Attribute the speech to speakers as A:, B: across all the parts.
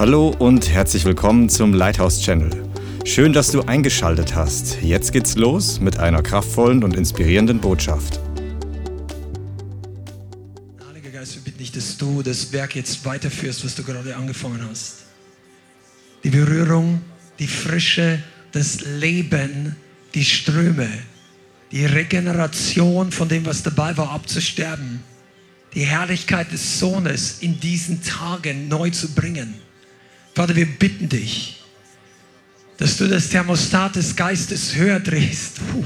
A: Hallo und herzlich willkommen zum Lighthouse Channel. Schön, dass du eingeschaltet hast. Jetzt geht's los mit einer kraftvollen und inspirierenden Botschaft.
B: Heiliger Geist, wir bitten dich, dass du das Werk jetzt weiterführst, was du gerade angefangen hast. Die Berührung, die Frische, das Leben, die Ströme, die Regeneration von dem, was dabei war, abzusterben, die Herrlichkeit des Sohnes in diesen Tagen neu zu bringen. Vater, wir bitten dich, dass du das Thermostat des Geistes höher drehst. Puh.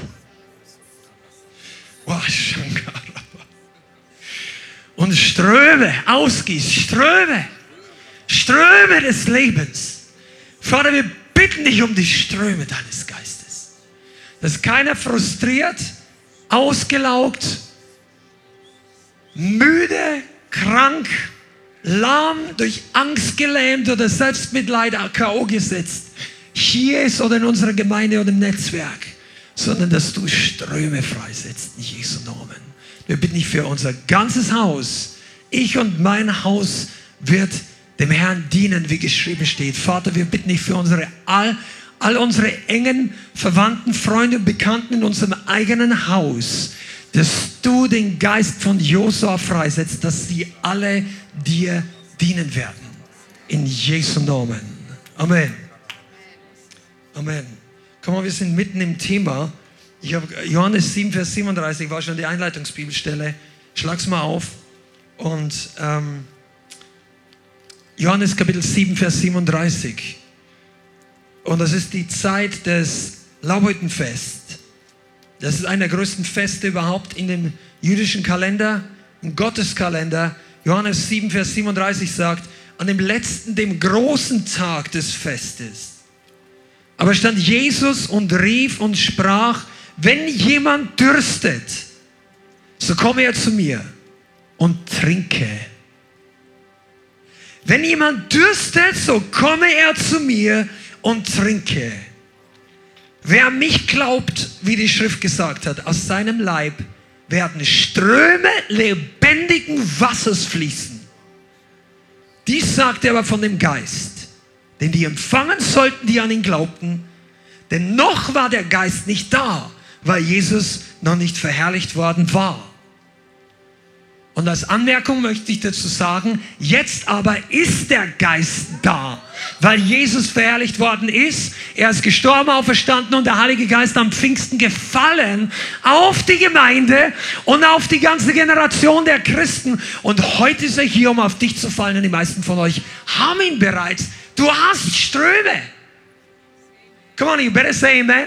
B: Und Ströme ausgießt, Ströme, Ströme des Lebens. Vater, wir bitten dich um die Ströme deines Geistes. Dass keiner frustriert, ausgelaugt, müde, krank, lahm, durch Angst gelähmt oder Selbstmitleid K.O. gesetzt, hier ist oder in unserer Gemeinde oder im Netzwerk, sondern dass du Ströme freisetzt in Jesu Namen. Wir bitten dich für unser ganzes Haus. Ich und mein Haus wird dem Herrn dienen, wie geschrieben steht. Vater, wir bitten dich für unsere all, all unsere engen Verwandten, Freunde und Bekannten in unserem eigenen Haus, dass du den Geist von Josua freisetzt, dass sie alle dir dienen werden. In Jesu Namen. Amen. Amen. Komm mal, wir sind mitten im Thema. Ich habe Johannes 7, Vers 37, war schon die Einleitungsbibelstelle. Schlag's mal auf. Und ähm, Johannes Kapitel 7, Vers 37. Und das ist die Zeit des Laubhüttenfest. Das ist einer der größten Feste überhaupt in dem jüdischen Kalender, im Gotteskalender. Johannes 7, Vers 37 sagt, an dem letzten, dem großen Tag des Festes. Aber stand Jesus und rief und sprach, wenn jemand dürstet, so komme er zu mir und trinke. Wenn jemand dürstet, so komme er zu mir und trinke. Wer an mich glaubt, wie die Schrift gesagt hat, aus seinem Leib werden Ströme lebendigen Wassers fließen. Dies sagt er aber von dem Geist, den die empfangen sollten, die an ihn glaubten. Denn noch war der Geist nicht da, weil Jesus noch nicht verherrlicht worden war. Und als Anmerkung möchte ich dazu sagen, jetzt aber ist der Geist da, weil Jesus verherrlicht worden ist. Er ist gestorben, auferstanden und der Heilige Geist am Pfingsten gefallen auf die Gemeinde und auf die ganze Generation der Christen. Und heute ist er hier, um auf dich zu fallen. Und die meisten von euch haben ihn bereits. Du hast Ströme. Come on, you better say amen.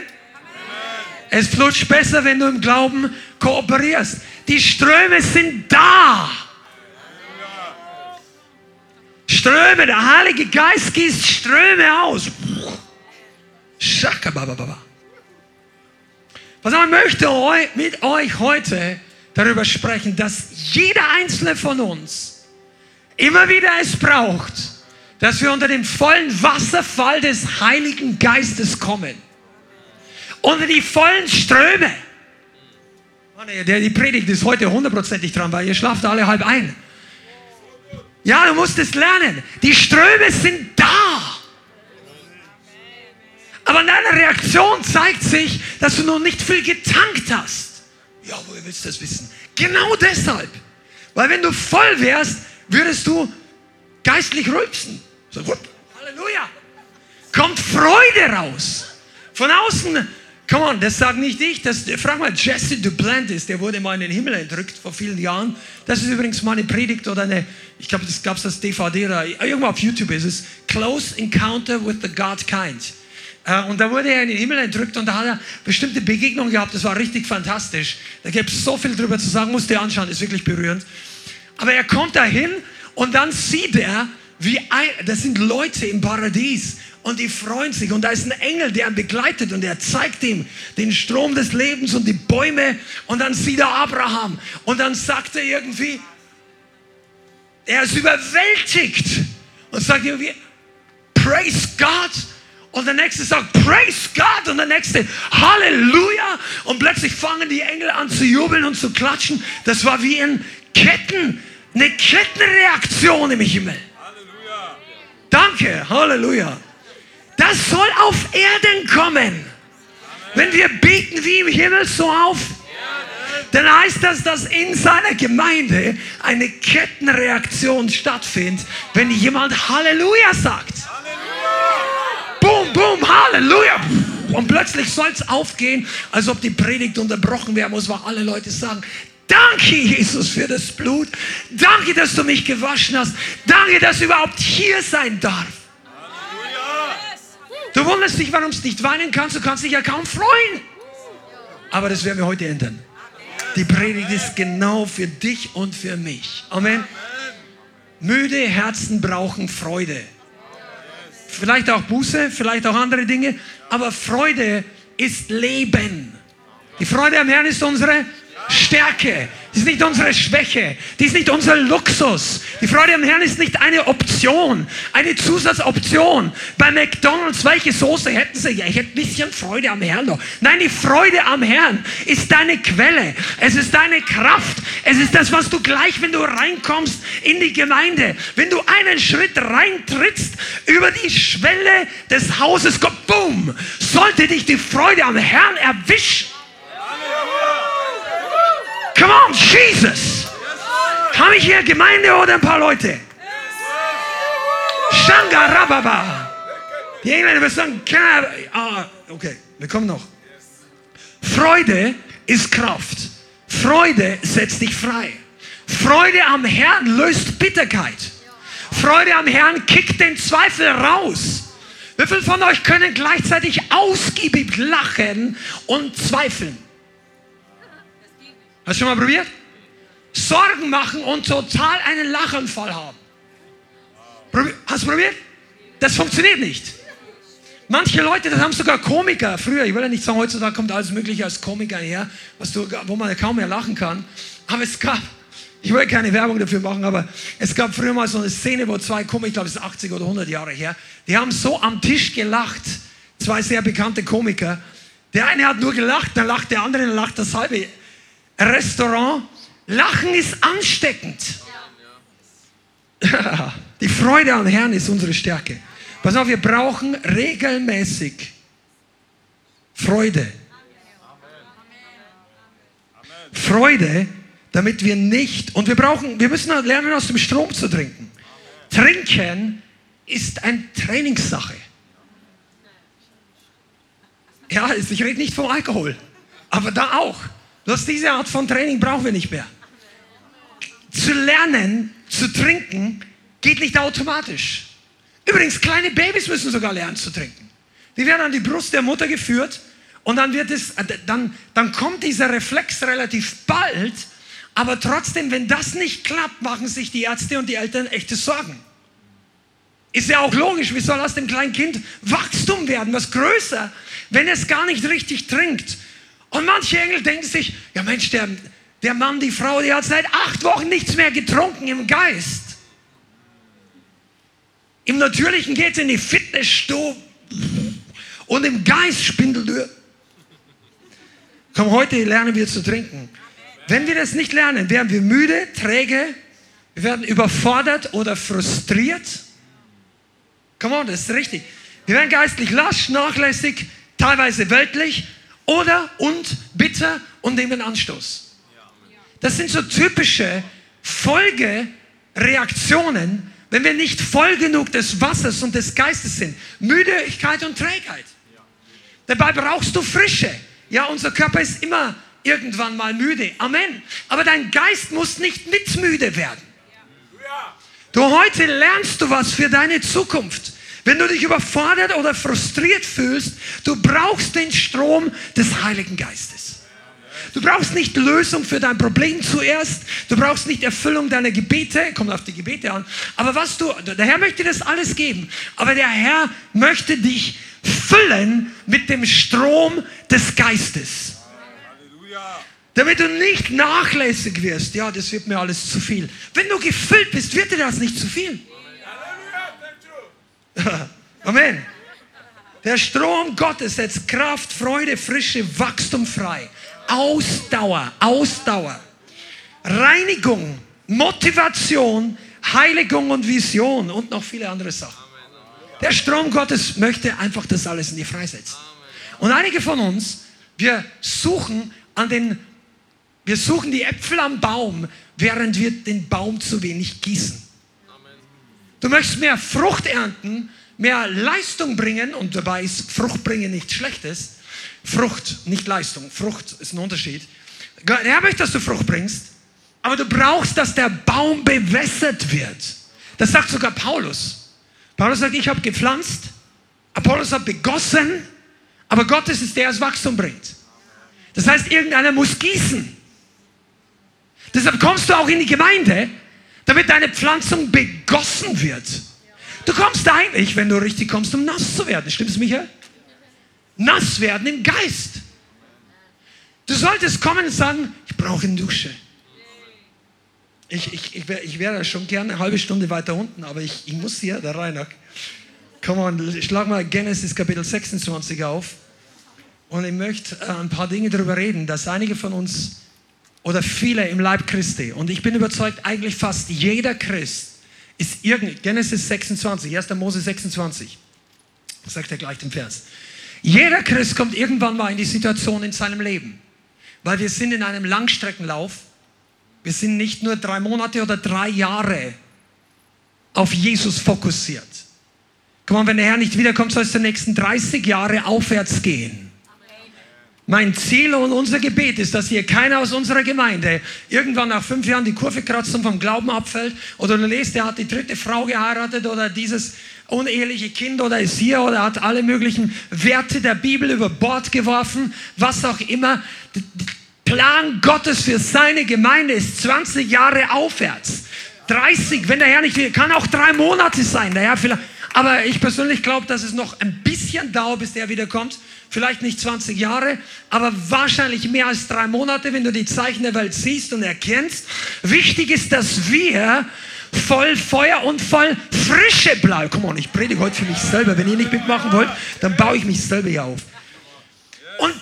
B: Es flutscht besser, wenn du im Glauben kooperierst. Die Ströme sind da. Ströme, der Heilige Geist gießt Ströme aus. Was ich möchte mit euch heute darüber sprechen, dass jeder einzelne von uns immer wieder es braucht, dass wir unter den vollen Wasserfall des Heiligen Geistes kommen. Unter die vollen Ströme. Die Predigt ist heute hundertprozentig dran, weil ihr schlaft alle halb ein. Ja, du musst es lernen. Die Ströme sind da. Aber in deiner Reaktion zeigt sich, dass du noch nicht viel getankt hast. Ja, woher willst du das wissen? Genau deshalb. Weil wenn du voll wärst, würdest du geistlich rülpsen. So, Halleluja. Kommt Freude raus. Von außen Come on, das sagt nicht ich. Das, frag mal Jesse Duplantis, der wurde mal in den Himmel entrückt vor vielen Jahren. Das ist übrigens mal eine Predigt oder eine, ich glaube, das gab es als DVD oder irgendwo auf YouTube ist es. Close Encounter with the God Kind. Äh, und da wurde er in den Himmel entrückt und da hat er bestimmte Begegnungen gehabt. Das war richtig fantastisch. Da gibt es so viel drüber zu sagen. Musst du anschauen, ist wirklich berührend. Aber er kommt dahin und dann sieht er, wie ein, das sind Leute im Paradies und die freuen sich. Und da ist ein Engel, der ihn begleitet und er zeigt ihm den Strom des Lebens und die Bäume. Und dann sieht er Abraham und dann sagt er irgendwie, er ist überwältigt und sagt irgendwie, Praise God. Und der nächste sagt, Praise God. Und der nächste, Halleluja. Und plötzlich fangen die Engel an zu jubeln und zu klatschen. Das war wie ein Ketten, eine Kettenreaktion im Himmel. Dank Danke, Halleluja. Das soll auf Erden kommen. Wenn wir beten wie im Himmel, so auf dann heißt das, dass in seiner Gemeinde eine Kettenreaktion stattfindet, wenn jemand Halleluja sagt. Boom, boom, Halleluja. Und plötzlich soll es aufgehen, als ob die Predigt unterbrochen werden muss, weil alle Leute sagen, Danke, Jesus, für das Blut. Danke, dass du mich gewaschen hast. Danke, dass ich überhaupt hier sein darf. Du wunderst dich, warum du nicht weinen kannst. Du kannst dich ja kaum freuen. Aber das werden wir heute ändern. Die Predigt ist genau für dich und für mich. Amen. Müde Herzen brauchen Freude. Vielleicht auch Buße, vielleicht auch andere Dinge. Aber Freude ist Leben. Die Freude am Herrn ist unsere Stärke. Die ist nicht unsere Schwäche. Die ist nicht unser Luxus. Die Freude am Herrn ist nicht eine Option, eine Zusatzoption. Bei McDonalds, welche Soße hätten sie? Ja, ich hätte ein bisschen Freude am Herrn noch. Nein, die Freude am Herrn ist deine Quelle. Es ist deine Kraft. Es ist das, was du gleich, wenn du reinkommst in die Gemeinde, wenn du einen Schritt reintrittst über die Schwelle des Hauses, kommt, boom, sollte dich die Freude am Herrn erwischen Come on, Jesus. Habe ich hier Gemeinde oder ein paar Leute? Shangarababa. Die Engländer würden sagen, ah, okay, wir kommen noch. Freude ist Kraft. Freude setzt dich frei. Freude am Herrn löst Bitterkeit. Freude am Herrn kickt den Zweifel raus. Wie viele von euch können gleichzeitig ausgiebig lachen und zweifeln? Hast du schon mal probiert? Sorgen machen und total einen Lachanfall haben. Hast du probiert? Das funktioniert nicht. Manche Leute, das haben sogar Komiker früher, ich will ja nicht sagen, heutzutage kommt alles Mögliche als Komiker her, was du, wo man kaum mehr lachen kann. Aber es gab, ich will keine Werbung dafür machen, aber es gab früher mal so eine Szene, wo zwei Komiker, ich glaube, es ist 80 oder 100 Jahre her, die haben so am Tisch gelacht, zwei sehr bekannte Komiker. Der eine hat nur gelacht, dann lacht der andere, dann lacht das halbe Restaurant. Lachen ist ansteckend. Die Freude am Herrn ist unsere Stärke. Pass auf, wir brauchen regelmäßig Freude. Freude, damit wir nicht, und wir brauchen, wir müssen lernen, aus dem Strom zu trinken. Trinken ist eine Trainingssache. Ja, ich rede nicht vom Alkohol, aber da auch. Das, diese Art von Training brauchen wir nicht mehr. Zu lernen, zu trinken, geht nicht automatisch. Übrigens, kleine Babys müssen sogar lernen zu trinken. Die werden an die Brust der Mutter geführt und dann wird es, dann, dann kommt dieser Reflex relativ bald, aber trotzdem, wenn das nicht klappt, machen sich die Ärzte und die Eltern echte Sorgen. Ist ja auch logisch, wie soll aus dem kleinen Kind Wachstum werden, was größer, wenn es gar nicht richtig trinkt? Und manche Engel denken sich, ja Mensch, der, der Mann, die Frau, die hat seit acht Wochen nichts mehr getrunken im Geist. Im Natürlichen geht es in die Fitnessstube und im Geist Spindeldür. Komm, heute lernen wir zu trinken. Wenn wir das nicht lernen, werden wir müde, träge, wir werden überfordert oder frustriert. Komm on, das ist richtig. Wir werden geistlich lasch, nachlässig, teilweise weltlich oder und bitter und nehmen Anstoß. Das sind so typische Folgereaktionen, wenn wir nicht voll genug des Wassers und des Geistes sind. Müdigkeit und Trägheit. Dabei brauchst du Frische. Ja, unser Körper ist immer irgendwann mal müde. Amen. Aber dein Geist muss nicht mitmüde werden. Du heute lernst du was für deine Zukunft. Wenn du dich überfordert oder frustriert fühlst, du brauchst den Strom des Heiligen Geistes. Du brauchst nicht Lösung für dein Problem zuerst. Du brauchst nicht Erfüllung deiner Gebete. Kommt auf die Gebete an. Aber was du, der Herr möchte das alles geben. Aber der Herr möchte dich füllen mit dem Strom des Geistes. Damit du nicht nachlässig wirst. Ja, das wird mir alles zu viel. Wenn du gefüllt bist, wird dir das nicht zu viel. Amen. Der Strom Gottes setzt Kraft, Freude, Frische, Wachstum frei. Ausdauer, Ausdauer. Reinigung, Motivation, Heiligung und Vision und noch viele andere Sachen. Der Strom Gottes möchte einfach das alles in dir freisetzen. Und einige von uns, wir suchen an den, wir suchen die Äpfel am Baum, während wir den Baum zu wenig gießen. Du möchtest mehr Frucht ernten, mehr Leistung bringen und dabei ist Frucht bringen nichts Schlechtes. Frucht, nicht Leistung. Frucht ist ein Unterschied. Der Herr möchte, dass du Frucht bringst, aber du brauchst, dass der Baum bewässert wird. Das sagt sogar Paulus. Paulus sagt, ich habe gepflanzt, Apollos hat begossen, aber Gott ist es, der das Wachstum bringt. Das heißt, irgendeiner muss gießen. Deshalb kommst du auch in die Gemeinde, damit deine Pflanzung begossen wird. Du kommst eigentlich, wenn du richtig kommst, um nass zu werden. Stimmt's, Michael? Nass werden im Geist. Du solltest kommen und sagen, ich brauche eine Dusche. Ich, ich, ich wäre ich wär schon gerne eine halbe Stunde weiter unten, aber ich, ich muss hier, der Reinhard. Komm on, schlag mal Genesis Kapitel 26 auf. Und ich möchte äh, ein paar Dinge darüber reden, dass einige von uns oder viele im Leib Christi, und ich bin überzeugt, eigentlich fast jeder Christ ist irgend, Genesis 26, 1. Mose 26, sagt er gleich den Vers. Jeder Christ kommt irgendwann mal in die Situation in seinem Leben, weil wir sind in einem Langstreckenlauf wir sind nicht nur drei Monate oder drei Jahre auf Jesus fokussiert. Komm mal, wenn der Herr nicht wiederkommt, soll es die nächsten 30 Jahre aufwärts gehen. Mein Ziel und unser Gebet ist, dass hier keiner aus unserer Gemeinde irgendwann nach fünf Jahren die Kurve kratzt und vom Glauben abfällt oder du lest, er hat die dritte Frau geheiratet oder dieses uneheliche Kind oder ist hier oder hat alle möglichen Werte der Bibel über Bord geworfen, was auch immer. Plan Gottes für seine Gemeinde ist 20 Jahre aufwärts. 30, wenn der Herr nicht will, kann auch drei Monate sein. Der Herr vielleicht, aber ich persönlich glaube, dass es noch ein bisschen dauert, bis der wiederkommt. Vielleicht nicht 20 Jahre, aber wahrscheinlich mehr als drei Monate, wenn du die Zeichen der Welt siehst und erkennst. Wichtig ist, dass wir voll Feuer und voll Frische bleiben. Komm on, ich predige heute für mich selber. Wenn ihr nicht mitmachen wollt, dann baue ich mich selber hier auf. Und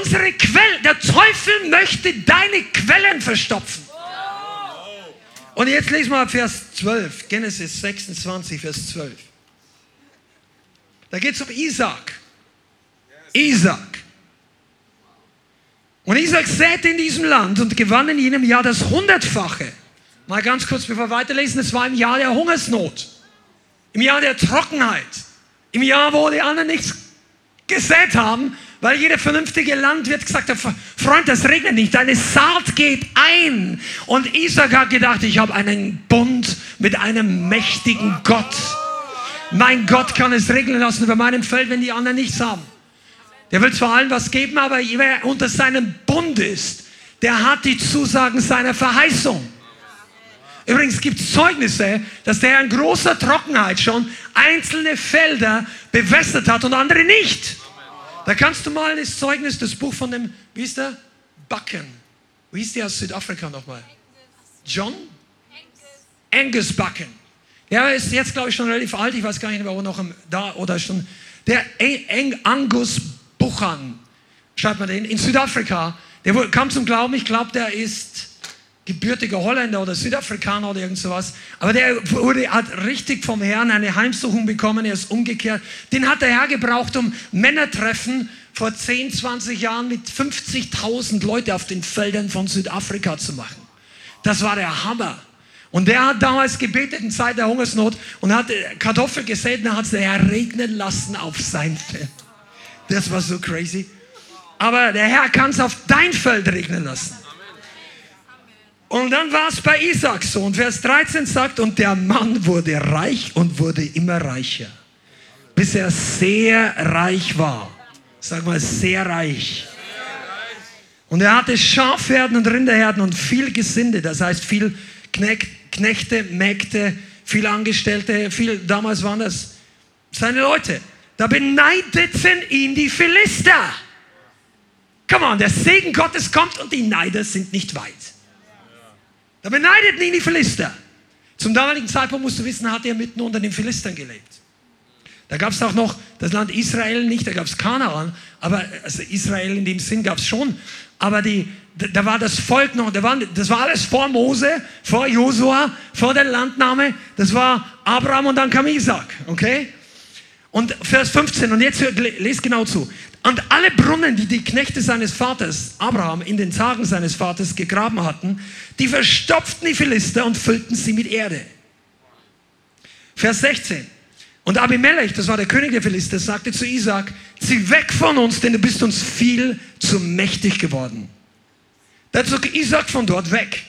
B: unsere Quellen, der Teufel möchte deine Quellen verstopfen. Und jetzt lesen wir Vers 12, Genesis 26, Vers 12. Da geht es um Isaac. Isaac. Und Isaac säte in diesem Land und gewann in jenem Jahr das Hundertfache. Mal ganz kurz, bevor wir weiterlesen, es war im Jahr der Hungersnot, im Jahr der Trockenheit, im Jahr, wo die anderen nichts gesät haben, weil jeder vernünftige Landwirt gesagt hat, Freund, das regnet nicht, deine Saat geht ein. Und Isaac hat gedacht, ich habe einen Bund mit einem mächtigen Gott. Mein Gott kann es regnen lassen über meinem Feld, wenn die anderen nichts haben. Der will zwar allen was geben, aber wer unter seinem Bund ist, der hat die Zusagen seiner Verheißung. Übrigens gibt es Zeugnisse, dass der Herr in großer Trockenheit schon einzelne Felder bewässert hat und andere nicht. Da kannst du mal das Zeugnis, das Buch von dem, wie ist der? Bucken. Wie ist der aus Südafrika nochmal? John? Angus Bucken. Der ist jetzt, glaube ich, schon relativ alt. Ich weiß gar nicht, ob er noch da oder schon. Der Angus Buchan, schreibt man den, in Südafrika. Der kam zum Glauben. Ich glaube, der ist gebürtiger Holländer oder Südafrikaner oder irgend sowas. Aber der wurde, hat richtig vom Herrn eine Heimsuchung bekommen, er ist umgekehrt. Den hat der Herr gebraucht, um Männertreffen vor 10, 20 Jahren mit 50.000 Leute auf den Feldern von Südafrika zu machen. Das war der Hammer. Und der hat damals gebetet in Zeit der Hungersnot und hat Kartoffel gesät und hat es der Herr regnen lassen auf sein Feld. Das war so crazy. Aber der Herr kann es auf dein Feld regnen lassen. Und dann war es bei Isaac so. Und Vers 13 sagt, und der Mann wurde reich und wurde immer reicher, bis er sehr reich war. Sag mal, sehr reich. Und er hatte Schafherden und Rinderherden und viel Gesinde, das heißt viel Knechte, Mägde, viel Angestellte, viel, damals waren das seine Leute. Da beneideten ihn die Philister. Come on, der Segen Gottes kommt und die Neider sind nicht weit. Da beneideten ihn die Philister. Zum damaligen Zeitpunkt musst du wissen, hat er mitten unter den Philistern gelebt. Da gab es auch noch das Land Israel nicht, da gab es Kanaan, aber also Israel in dem Sinn gab es schon. Aber die, da war das Volk noch, da war, das war alles vor Mose, vor Josua, vor der Landnahme. Das war Abraham und dann kam Isaac, okay? Und Vers 15, und jetzt lest genau zu. Und alle Brunnen, die die Knechte seines Vaters, Abraham, in den Tagen seines Vaters gegraben hatten, die verstopften die Philister und füllten sie mit Erde. Vers 16. Und Abimelech, das war der König der Philister, sagte zu Isaac, zieh weg von uns, denn du bist uns viel zu mächtig geworden. Da zog Isaac von dort weg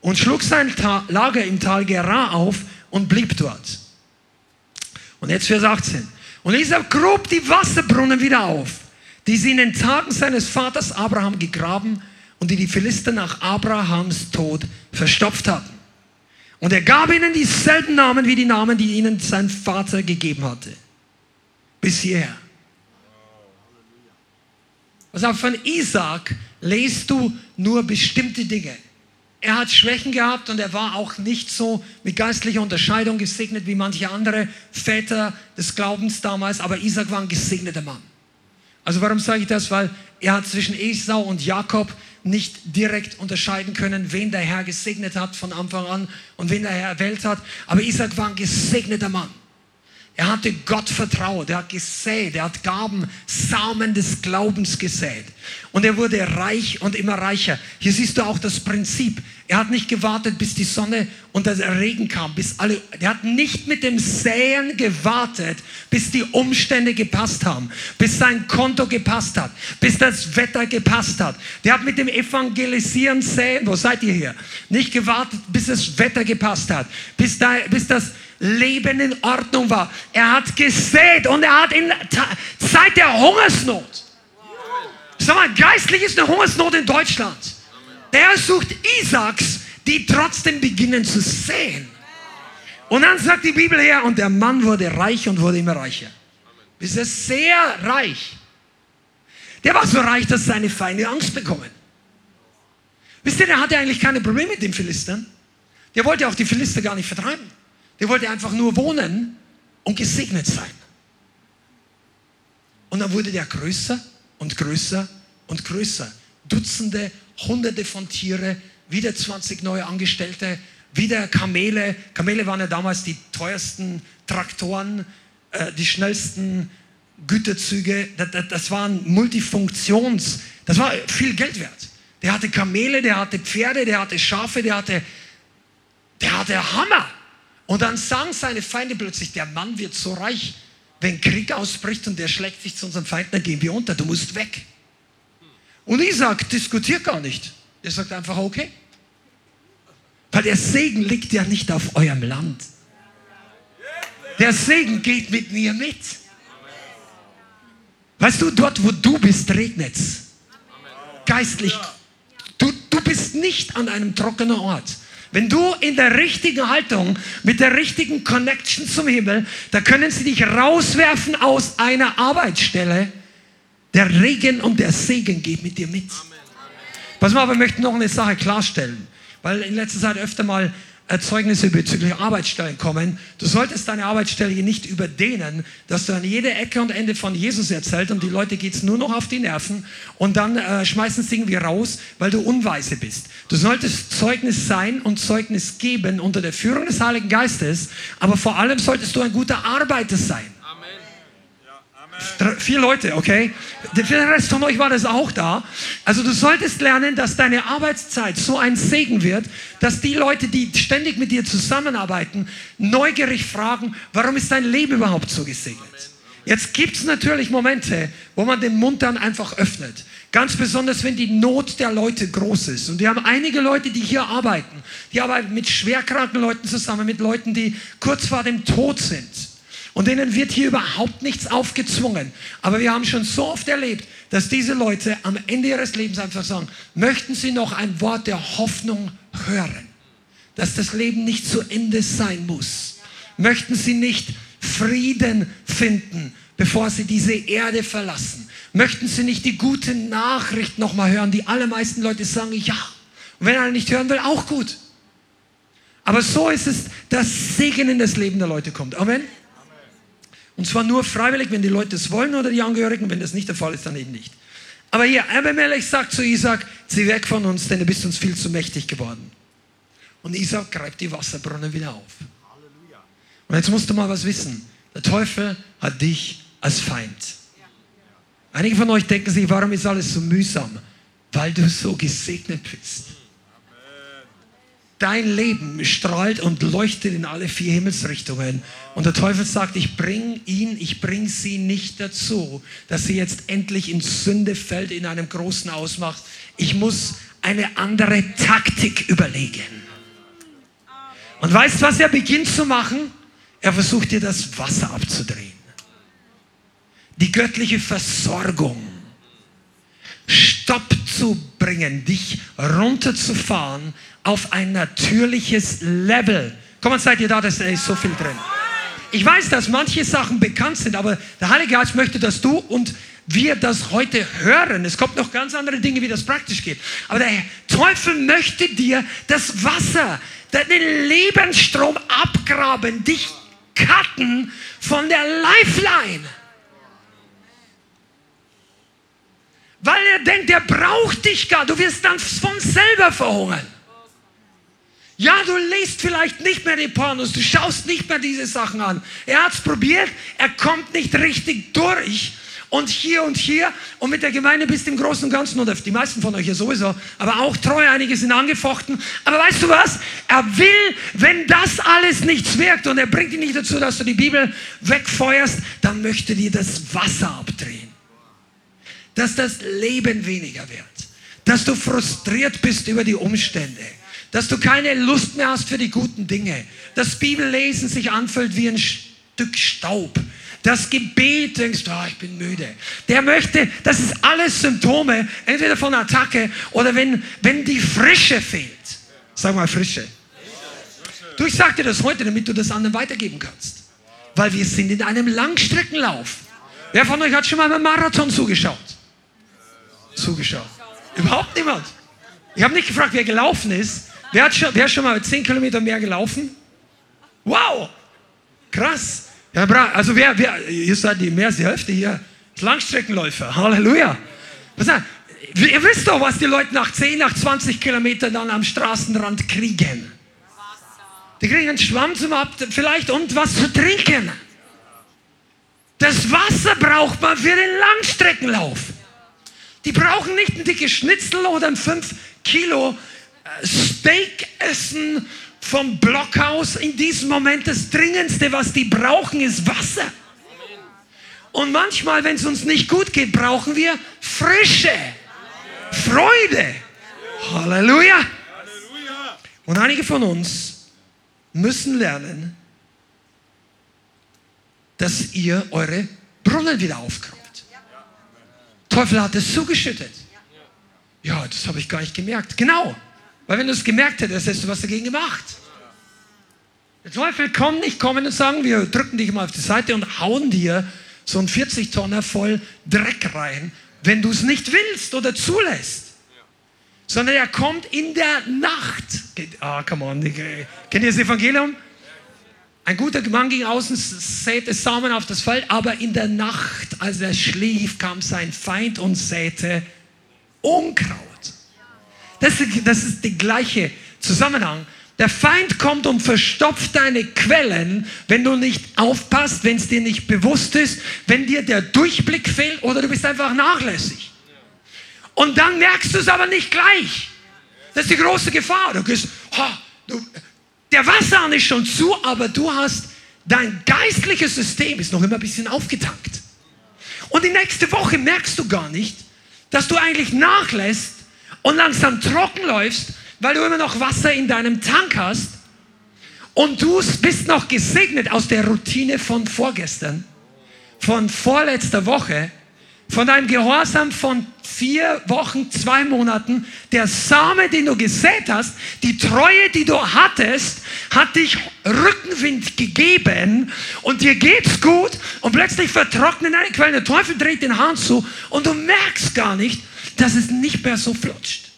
B: und schlug sein Lager im Tal Gerar auf und blieb dort. Und jetzt Vers 18. Und Isaac grub die Wasserbrunnen wieder auf, die sie in den Tagen seines Vaters Abraham gegraben und die die Philister nach Abrahams Tod verstopft hatten. Und er gab ihnen dieselben Namen wie die Namen, die ihnen sein Vater gegeben hatte. Bis hierher. Also von Isaac lest du nur bestimmte Dinge. Er hat Schwächen gehabt und er war auch nicht so mit geistlicher Unterscheidung gesegnet wie manche andere Väter des Glaubens damals, aber Isaac war ein gesegneter Mann. Also warum sage ich das? Weil er hat zwischen Esau und Jakob nicht direkt unterscheiden können, wen der Herr gesegnet hat von Anfang an und wen der Herr erwählt hat. Aber Isaac war ein gesegneter Mann. Er hatte Gott vertraut, er hat gesät, er hat Gaben, Samen des Glaubens gesät. Und er wurde reich und immer reicher. Hier siehst du auch das Prinzip. Er hat nicht gewartet, bis die Sonne und der Regen kam, bis alle, er hat nicht mit dem Säen gewartet, bis die Umstände gepasst haben, bis sein Konto gepasst hat, bis das Wetter gepasst hat. Der hat mit dem Evangelisieren, Säen, wo seid ihr hier? Nicht gewartet, bis das Wetter gepasst hat, bis, da, bis das Leben in Ordnung war. Er hat gesät und er hat in Zeit der Hungersnot. Sag mal, geistlich ist eine Hungersnot in Deutschland. Der sucht Isaaks, die trotzdem beginnen zu säen. Und dann sagt die Bibel her, und der Mann wurde reich und wurde immer reicher. Bis er sehr reich. Der war so reich, dass seine Feinde Angst bekommen. Wisst ihr, der hatte eigentlich keine Probleme mit den Philistern. Der wollte auch die Philister gar nicht vertreiben. Der wollte einfach nur wohnen und gesegnet sein. Und dann wurde der größer und größer und größer. Dutzende, hunderte von Tiere, wieder 20 neue Angestellte, wieder Kamele. Kamele waren ja damals die teuersten Traktoren, äh, die schnellsten Güterzüge. Das, das, das waren Multifunktions, das war viel Geld wert. Der hatte Kamele, der hatte Pferde, der hatte Schafe, der hatte, der hatte Hammer. Und dann sagen seine Feinde plötzlich, der Mann wird so reich, wenn Krieg ausbricht und der schlägt sich zu unseren Feinden, dann gehen wir unter, du musst weg. Und Isaac diskutiert gar nicht. Er sagt einfach, okay. Weil der Segen liegt ja nicht auf eurem Land. Der Segen geht mit mir mit. Weißt du, dort wo du bist, regnet es. Geistlich. Du, du bist nicht an einem trockenen Ort. Wenn du in der richtigen Haltung, mit der richtigen Connection zum Himmel, da können sie dich rauswerfen aus einer Arbeitsstelle. Der Regen und der Segen geht mit dir mit. Pass mal, wir möchten noch eine Sache klarstellen, weil in letzter Zeit öfter mal Erzeugnisse bezüglich Arbeitsstellen kommen. Du solltest deine Arbeitsstelle nicht überdehnen, dass du an jeder Ecke und Ende von Jesus erzählst und die Leute geht's nur noch auf die Nerven und dann äh, schmeißen sie irgendwie raus, weil du unweise bist. Du solltest Zeugnis sein und Zeugnis geben unter der Führung des Heiligen Geistes, aber vor allem solltest du ein guter Arbeiter sein. Vier Leute, okay? Der Rest von euch war das auch da. Also du solltest lernen, dass deine Arbeitszeit so ein Segen wird, dass die Leute, die ständig mit dir zusammenarbeiten, neugierig fragen, warum ist dein Leben überhaupt so gesegnet? Jetzt gibt es natürlich Momente, wo man den Mund dann einfach öffnet. Ganz besonders, wenn die Not der Leute groß ist. Und wir haben einige Leute, die hier arbeiten. Die arbeiten mit schwerkranken Leuten zusammen, mit Leuten, die kurz vor dem Tod sind. Und denen wird hier überhaupt nichts aufgezwungen. Aber wir haben schon so oft erlebt, dass diese Leute am Ende ihres Lebens einfach sagen, möchten sie noch ein Wort der Hoffnung hören, dass das Leben nicht zu Ende sein muss. Möchten sie nicht Frieden finden, bevor sie diese Erde verlassen. Möchten sie nicht die gute Nachricht nochmal hören? Die allermeisten Leute sagen ja. Und wenn einer nicht hören will, auch gut. Aber so ist es, dass Segen in das Leben der Leute kommt. Amen. Und zwar nur freiwillig, wenn die Leute es wollen oder die Angehörigen. Wenn das nicht der Fall ist, dann eben nicht. Aber hier, Abimelech sagt zu Isaac, zieh weg von uns, denn du bist uns viel zu mächtig geworden. Und Isaac greift die Wasserbrunnen wieder auf. Und jetzt musst du mal was wissen. Der Teufel hat dich als Feind. Einige von euch denken sich, warum ist alles so mühsam? Weil du so gesegnet bist. Dein Leben strahlt und leuchtet in alle vier Himmelsrichtungen. Und der Teufel sagt, ich bringe ihn, ich bringe sie nicht dazu, dass sie jetzt endlich in Sünde fällt in einem großen Ausmacht. Ich muss eine andere Taktik überlegen. Und weißt, was er beginnt zu machen? Er versucht dir das Wasser abzudrehen. Die göttliche Versorgung. Stopp zu bringen, dich runterzufahren auf ein natürliches Level. Komm seid ihr da, da ist so viel drin. Ich weiß, dass manche Sachen bekannt sind, aber der Heilige Geist möchte, dass du und wir das heute hören. Es kommt noch ganz andere Dinge, wie das praktisch geht. Aber der Teufel möchte dir das Wasser, den Lebensstrom abgraben, dich cutten von der Lifeline. Weil er denkt, er braucht dich gar. Du wirst dann von selber verhungern. Ja, du liest vielleicht nicht mehr die Pornos, du schaust nicht mehr diese Sachen an. Er hat es probiert, er kommt nicht richtig durch. Und hier und hier und mit der Gemeinde bist du im Großen und Ganzen, oder die meisten von euch ja sowieso, aber auch treu, einige sind angefochten. Aber weißt du was? Er will, wenn das alles nichts wirkt und er bringt dich nicht dazu, dass du die Bibel wegfeuerst, dann möchte dir das Wasser abdrehen. Dass das Leben weniger wird. Dass du frustriert bist über die Umstände dass du keine Lust mehr hast für die guten Dinge, dass Bibellesen sich anfühlt wie ein Stück Staub, das Gebet denkst, oh, ich bin müde. Der möchte, das ist alles Symptome, entweder von Attacke oder wenn, wenn die Frische fehlt. Sag mal Frische. Du, ich sag dir das heute, damit du das anderen weitergeben kannst. Weil wir sind in einem Langstreckenlauf. Wer von euch hat schon mal beim Marathon zugeschaut? Zugeschaut. Überhaupt niemand. Ich habe nicht gefragt, wer gelaufen ist. Wer, hat schon, wer schon mal 10 Kilometer mehr gelaufen? Wow, krass. Ja, also wer, wer, ihr seid die mehr die Hälfte hier, Langstreckenläufer. Halleluja. Was, ihr wisst doch, was die Leute nach 10, nach 20 Kilometern dann am Straßenrand kriegen. Die kriegen einen Schwamm zum Ab, vielleicht und was zu trinken. Das Wasser braucht man für den Langstreckenlauf. Die brauchen nicht ein dickes Schnitzel oder ein 5 Kilo Steak essen vom Blockhaus. In diesem Moment das Dringendste, was die brauchen, ist Wasser. Und manchmal, wenn es uns nicht gut geht, brauchen wir Frische, Freude. Halleluja. Und einige von uns müssen lernen, dass ihr eure Brunnen wieder aufkramt. Teufel hat es zugeschüttet. Ja, das habe ich gar nicht gemerkt. Genau. Weil wenn du es gemerkt hättest, hättest du was dagegen gemacht. Der Teufel kommt nicht kommen und sagen, wir drücken dich mal auf die Seite und hauen dir so ein 40 Tonner voll Dreck rein, wenn du es nicht willst oder zulässt. Sondern er kommt in der Nacht. Ah, come on. Kennt ihr das Evangelium? Ein guter Mann ging außen, säte Samen auf das Feld, aber in der Nacht, als er schlief, kam sein Feind und säte Unkraut. Das ist, das ist der gleiche Zusammenhang. Der Feind kommt und verstopft deine Quellen, wenn du nicht aufpasst, wenn es dir nicht bewusst ist, wenn dir der Durchblick fehlt oder du bist einfach nachlässig. Und dann merkst du es aber nicht gleich. Das ist die große Gefahr. Du gehst, oh, du, der Wasserhahn ist schon zu, aber du hast, dein geistliches System ist noch immer ein bisschen aufgetankt. Und die nächste Woche merkst du gar nicht, dass du eigentlich nachlässt und langsam trocken läufst, weil du immer noch Wasser in deinem Tank hast und du bist noch gesegnet aus der Routine von vorgestern, von vorletzter Woche, von deinem Gehorsam von vier Wochen, zwei Monaten, der Same, den du gesät hast, die Treue, die du hattest, hat dich Rückenwind gegeben und dir geht's gut und plötzlich vertrocknen deine Quellen. Der Teufel dreht den Hahn zu und du merkst gar nicht, dass es nicht mehr so flutscht.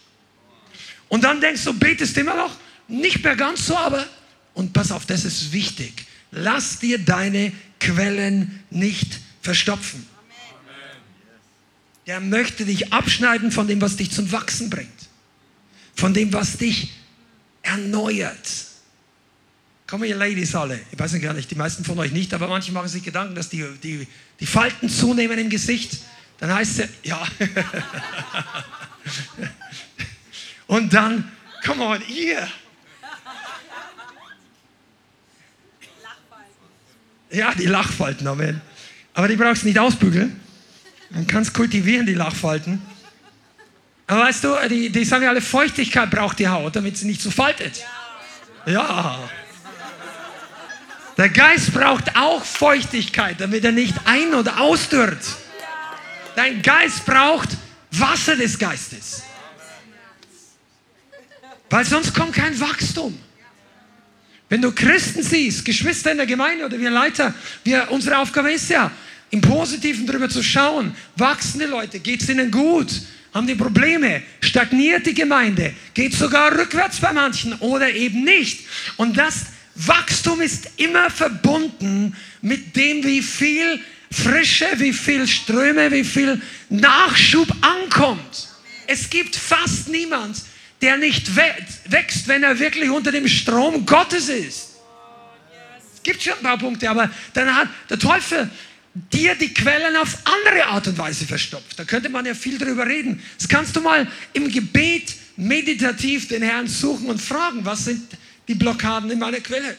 B: Und dann denkst du, betest immer noch, nicht mehr ganz so, aber, und pass auf, das ist wichtig, lass dir deine Quellen nicht verstopfen. Der möchte dich abschneiden von dem, was dich zum Wachsen bringt, von dem, was dich erneuert. Kommen ihr Ladies alle. Ich weiß nicht gar nicht, die meisten von euch nicht, aber manche machen sich Gedanken, dass die, die, die Falten zunehmen im Gesicht. Dann heißt es, ja. Und dann, come on, ihr. Ja, die Lachfalten, Amen. Aber die brauchst du nicht ausbügeln. Man kann es kultivieren, die Lachfalten. Aber weißt du, die, die sagen alle, Feuchtigkeit braucht die Haut, damit sie nicht so faltet. Ja. Der Geist braucht auch Feuchtigkeit, damit er nicht ein- oder ausdürrt. Dein Geist braucht Wasser des Geistes. Weil sonst kommt kein Wachstum. Wenn du Christen siehst, Geschwister in der Gemeinde oder wir Leiter, wir, unsere Aufgabe ist ja, im Positiven darüber zu schauen, wachsende Leute, geht es ihnen gut, haben die Probleme, stagniert die Gemeinde, geht sogar rückwärts bei manchen oder eben nicht. Und das Wachstum ist immer verbunden mit dem, wie viel Frische, wie viel Ströme, wie viel Nachschub ankommt. Es gibt fast niemand, der nicht wächst, wenn er wirklich unter dem Strom Gottes ist. Es gibt schon ein paar Punkte, aber dann hat der Teufel dir die Quellen auf andere Art und Weise verstopft. Da könnte man ja viel drüber reden. Das kannst du mal im Gebet meditativ den Herrn suchen und fragen, was sind die Blockaden in meiner Quelle?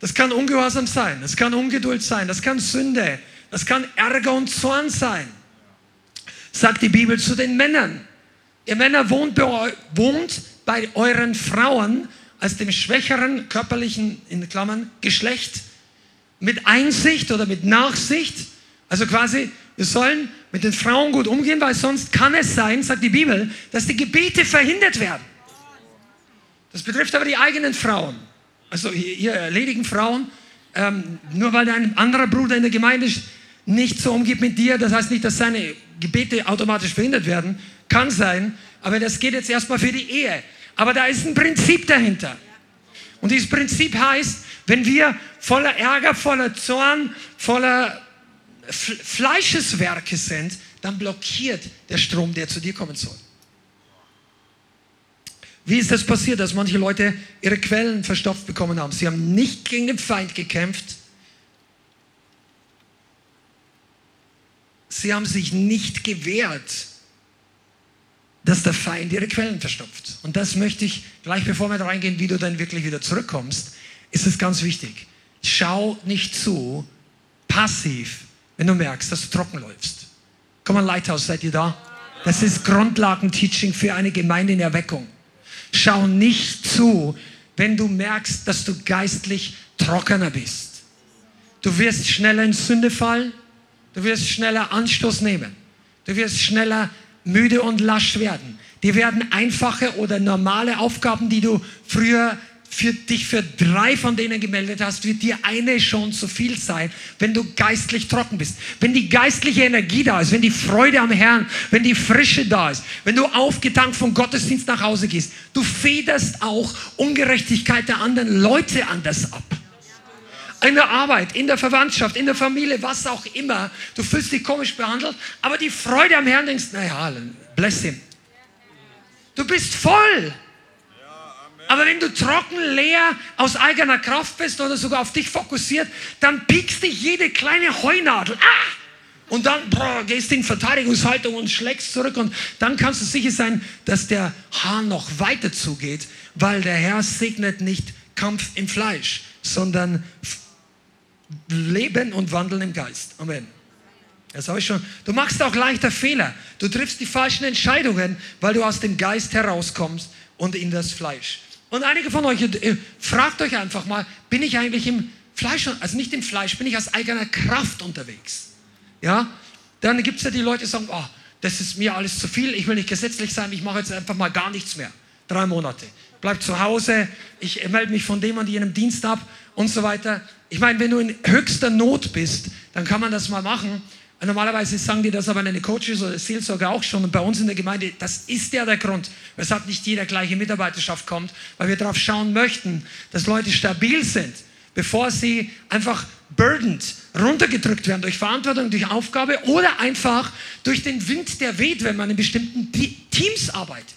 B: Das kann Ungehorsam sein, das kann Ungeduld sein, das kann Sünde, das kann Ärger und Zorn sein. Sagt die Bibel zu den Männern. Ihr Männer wohnt bei, wohnt bei euren Frauen als dem schwächeren körperlichen, in Klammern, Geschlecht mit Einsicht oder mit Nachsicht. Also quasi, wir sollen mit den Frauen gut umgehen, weil sonst kann es sein, sagt die Bibel, dass die Gebete verhindert werden. Das betrifft aber die eigenen Frauen. Also ihr erledigen Frauen, ähm, nur weil ein anderer Bruder in der Gemeinde nicht so umgeht mit dir, das heißt nicht, dass seine Gebete automatisch verhindert werden. Kann sein, aber das geht jetzt erstmal für die Ehe. Aber da ist ein Prinzip dahinter. Und dieses Prinzip heißt, wenn wir voller Ärger, voller Zorn, voller Fleischeswerke sind, dann blockiert der Strom, der zu dir kommen soll. Wie ist das passiert, dass manche Leute ihre Quellen verstopft bekommen haben? Sie haben nicht gegen den Feind gekämpft. Sie haben sich nicht gewehrt dass der Feind ihre Quellen verstopft. Und das möchte ich, gleich bevor wir da reingehen, wie du dann wirklich wieder zurückkommst, ist es ganz wichtig. Schau nicht zu, passiv, wenn du merkst, dass du trocken läufst. Komm mal, Lighthouse, seid ihr da? Das ist Grundlagenteaching für eine Gemeinde in Erweckung. Schau nicht zu, wenn du merkst, dass du geistlich trockener bist. Du wirst schneller in Sünde fallen, du wirst schneller Anstoß nehmen, du wirst schneller müde und lasch werden. Die werden einfache oder normale Aufgaben, die du früher für dich für drei von denen gemeldet hast, wird dir eine schon zu viel sein, wenn du geistlich trocken bist. Wenn die geistliche Energie da ist, wenn die Freude am Herrn, wenn die Frische da ist, wenn du aufgetankt vom Gottesdienst nach Hause gehst, du federst auch Ungerechtigkeit der anderen Leute anders ab in der Arbeit, in der Verwandtschaft, in der Familie, was auch immer. Du fühlst dich komisch behandelt, aber die Freude am Herrn denkst, naja, bless him. Du bist voll. Aber wenn du trocken, leer, aus eigener Kraft bist oder sogar auf dich fokussiert, dann piekst dich jede kleine Heunadel. Ah! Und dann boah, gehst in Verteidigungshaltung und schlägst zurück. Und dann kannst du sicher sein, dass der Hahn noch weiter zugeht, weil der Herr segnet nicht Kampf im Fleisch, sondern leben und wandeln im Geist. Amen. Das habe ich schon. Du machst auch leichter Fehler. Du triffst die falschen Entscheidungen, weil du aus dem Geist herauskommst und in das Fleisch. Und einige von euch, äh, fragt euch einfach mal, bin ich eigentlich im Fleisch, also nicht im Fleisch, bin ich aus eigener Kraft unterwegs? Ja? Dann gibt es ja die Leute, die sagen, oh, das ist mir alles zu viel, ich will nicht gesetzlich sein, ich mache jetzt einfach mal gar nichts mehr. Drei Monate. Bleib zu Hause, ich melde mich von dem und jenem Dienst ab und so weiter. Ich meine, wenn du in höchster Not bist, dann kann man das mal machen. Normalerweise sagen die das aber deine Coaches oder Seelsorger auch schon. Und bei uns in der Gemeinde, das ist ja der Grund, weshalb nicht jeder gleiche Mitarbeiterschaft kommt, weil wir darauf schauen möchten, dass Leute stabil sind, bevor sie einfach burdened, runtergedrückt werden durch Verantwortung, durch Aufgabe oder einfach durch den Wind, der weht, wenn man in bestimmten Teams arbeitet.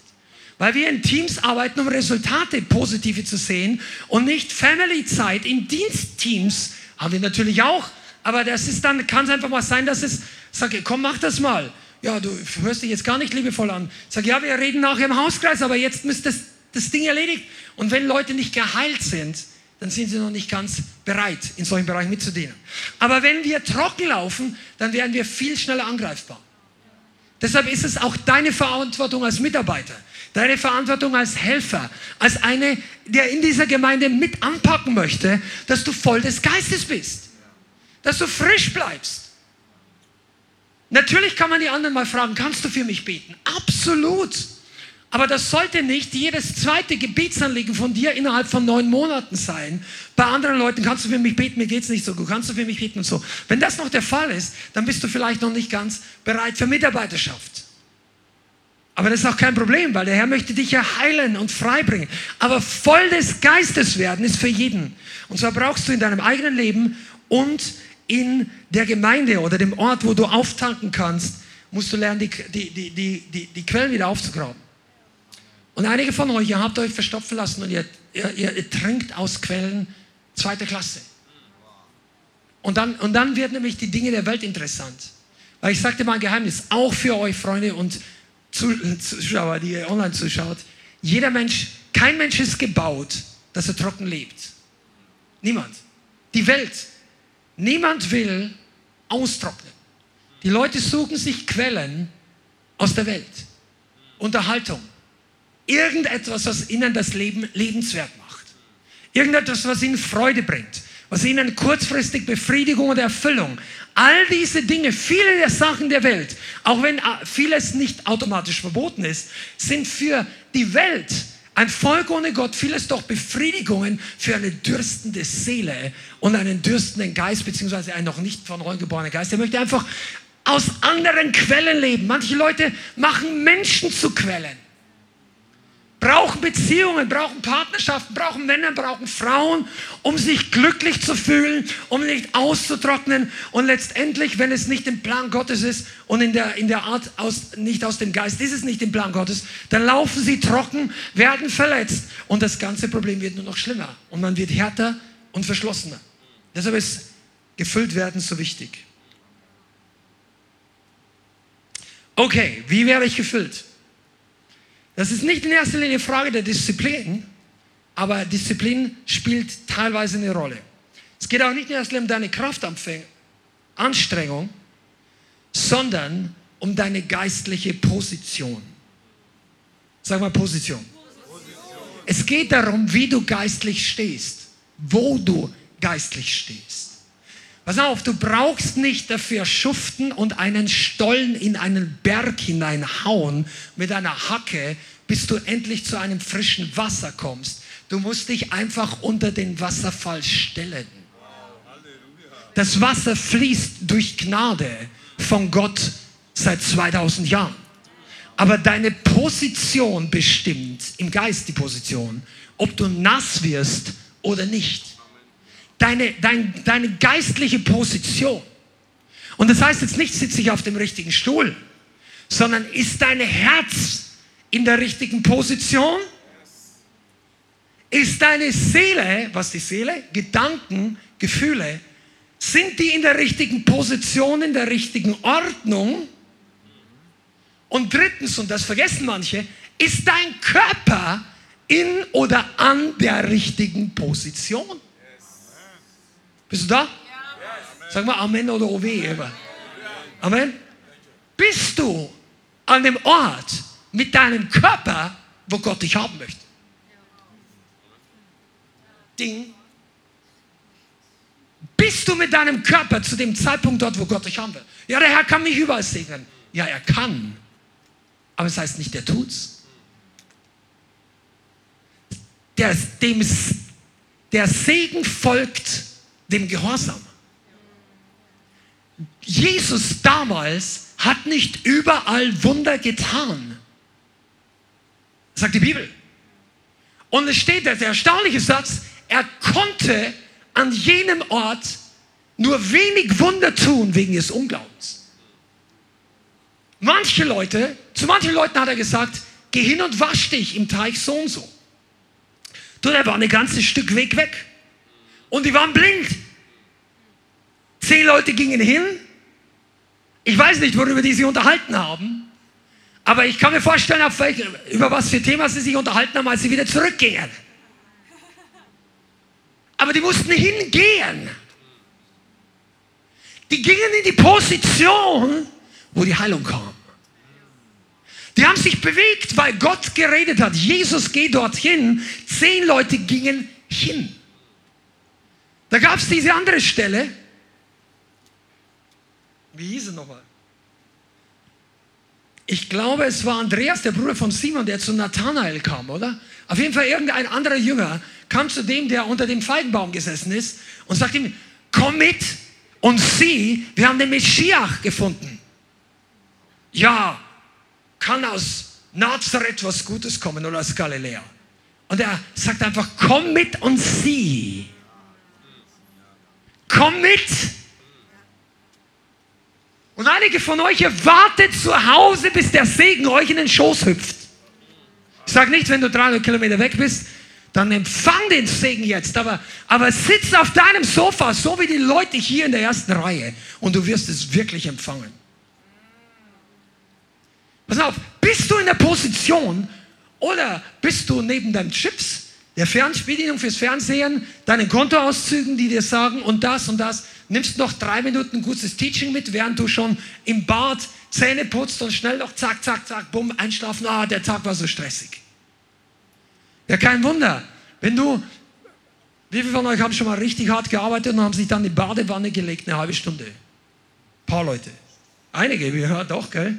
B: Weil wir in Teams arbeiten, um Resultate positive zu sehen und nicht Family-Zeit. In Dienstteams haben wir natürlich auch, aber das ist dann, kann es einfach mal sein, dass es, sage, komm, mach das mal. Ja, du hörst dich jetzt gar nicht liebevoll an. Sag, ja, wir reden nachher im Hauskreis, aber jetzt müsste das, das Ding erledigt. Und wenn Leute nicht geheilt sind, dann sind sie noch nicht ganz bereit, in solchen Bereichen mitzudienen. Aber wenn wir trocken laufen, dann werden wir viel schneller angreifbar. Deshalb ist es auch deine Verantwortung als Mitarbeiter, deine Verantwortung als Helfer, als eine, der in dieser Gemeinde mit anpacken möchte, dass du voll des Geistes bist, dass du frisch bleibst. Natürlich kann man die anderen mal fragen, kannst du für mich beten? Absolut. Aber das sollte nicht jedes zweite Gebetsanliegen von dir innerhalb von neun Monaten sein. Bei anderen Leuten kannst du für mich beten, mir geht es nicht so gut, kannst du für mich beten und so. Wenn das noch der Fall ist, dann bist du vielleicht noch nicht ganz bereit für Mitarbeiterschaft. Aber das ist auch kein Problem, weil der Herr möchte dich ja heilen und freibringen. Aber voll des Geistes werden ist für jeden. Und zwar brauchst du in deinem eigenen Leben und in der Gemeinde oder dem Ort, wo du auftanken kannst, musst du lernen, die, die, die, die, die Quellen wieder aufzugraben. Und einige von euch, ihr habt euch verstopfen lassen und ihr, ihr, ihr trinkt aus Quellen zweiter Klasse. Und dann, und dann wird nämlich die Dinge der Welt interessant. Weil ich sagte mal ein Geheimnis, auch für euch Freunde und Zuschauer, die ihr online zuschaut. Jeder Mensch, kein Mensch ist gebaut, dass er trocken lebt. Niemand. Die Welt. Niemand will austrocknen. Die Leute suchen sich Quellen aus der Welt. Unterhaltung. Irgendetwas, was ihnen das Leben lebenswert macht. Irgendetwas, was ihnen Freude bringt. Was ihnen kurzfristig Befriedigung und Erfüllung. All diese Dinge, viele der Sachen der Welt, auch wenn äh, vieles nicht automatisch verboten ist, sind für die Welt ein Volk ohne Gott vieles doch Befriedigungen für eine dürstende Seele und einen dürstenden Geist, beziehungsweise einen noch nicht von neuem geborenen Geist. Der möchte einfach aus anderen Quellen leben. Manche Leute machen Menschen zu Quellen brauchen Beziehungen, brauchen Partnerschaften, brauchen Männer, brauchen Frauen, um sich glücklich zu fühlen, um nicht auszutrocknen und letztendlich, wenn es nicht im Plan Gottes ist und in der, in der Art aus, nicht aus dem Geist ist es nicht im Plan Gottes, dann laufen sie trocken, werden verletzt und das ganze Problem wird nur noch schlimmer und man wird härter und verschlossener. Deshalb ist gefüllt werden so wichtig. Okay, wie werde ich gefüllt? Das ist nicht in erster Linie eine Frage der Disziplin, aber Disziplin spielt teilweise eine Rolle. Es geht auch nicht in erster Linie um deine Kraftanstrengung, sondern um deine geistliche Position. Sag mal Position. Position. Es geht darum, wie du geistlich stehst, wo du geistlich stehst. Pass auf, du brauchst nicht dafür schuften und einen Stollen in einen Berg hineinhauen mit einer Hacke, bis du endlich zu einem frischen Wasser kommst. Du musst dich einfach unter den Wasserfall stellen. Das Wasser fließt durch Gnade von Gott seit 2000 Jahren. Aber deine Position bestimmt, im Geist die Position, ob du nass wirst oder nicht deine, dein, deine geistliche Position. Und das heißt jetzt nicht, sitze ich auf dem richtigen Stuhl, sondern ist dein Herz in der richtigen Position? Ist deine Seele, was die Seele, Gedanken, Gefühle, sind die in der richtigen Position, in der richtigen Ordnung? Und drittens, und das vergessen manche, ist dein Körper in oder an der richtigen Position? Bist du da? Sag mal Amen oder Owe. Amen. Bist du an dem Ort mit deinem Körper, wo Gott dich haben möchte? Ding. Bist du mit deinem Körper zu dem Zeitpunkt dort, wo Gott dich haben will? Ja, der Herr kann mich überall segnen. Ja, er kann. Aber es das heißt nicht, der tut's. Der, dem, der Segen folgt dem Gehorsam. Jesus damals hat nicht überall Wunder getan, sagt die Bibel. Und es steht der erstaunliche Satz, er konnte an jenem Ort nur wenig Wunder tun wegen des Unglaubens. Manche Leute, zu manchen Leuten hat er gesagt, geh hin und wasch dich im Teich so und so. Du, der war ein ganzes Stück Weg weg. Und die waren blind. Zehn Leute gingen hin. Ich weiß nicht, worüber die sich unterhalten haben. Aber ich kann mir vorstellen, welche, über was für Thema sie sich unterhalten haben, als sie wieder zurückgingen. Aber die mussten hingehen. Die gingen in die Position, wo die Heilung kam. Die haben sich bewegt, weil Gott geredet hat. Jesus geht dorthin. Zehn Leute gingen hin. Da gab es diese andere Stelle. Wie hieß es nochmal? Ich glaube, es war Andreas, der Bruder von Simon, der zu Nathanael kam, oder? Auf jeden Fall irgendein anderer Jünger kam zu dem, der unter dem Feigenbaum gesessen ist und sagte ihm, komm mit und sieh, wir haben den Meschiach gefunden. Ja, kann aus Nazareth was Gutes kommen oder aus Galiläa. Und er sagt einfach, komm mit und sieh. Komm mit. Und einige von euch wartet zu Hause, bis der Segen euch in den Schoß hüpft. Ich sage nicht, wenn du 300 Kilometer weg bist, dann empfang den Segen jetzt. Aber, aber sitz auf deinem Sofa, so wie die Leute hier in der ersten Reihe, und du wirst es wirklich empfangen. Pass auf, bist du in der Position oder bist du neben deinen Chips, der Fernbedienung fürs Fernsehen, deinen Kontoauszügen, die dir sagen und das und das, nimmst noch drei Minuten gutes Teaching mit, während du schon im Bad Zähne putzt und schnell noch zack, zack, zack, bumm, einschlafen, ah, der Tag war so stressig. Ja, kein Wunder. Wenn du, wie viele von euch haben schon mal richtig hart gearbeitet und haben sich dann in die Badewanne gelegt, eine halbe Stunde? Ein paar Leute. Einige, ja, doch, gell?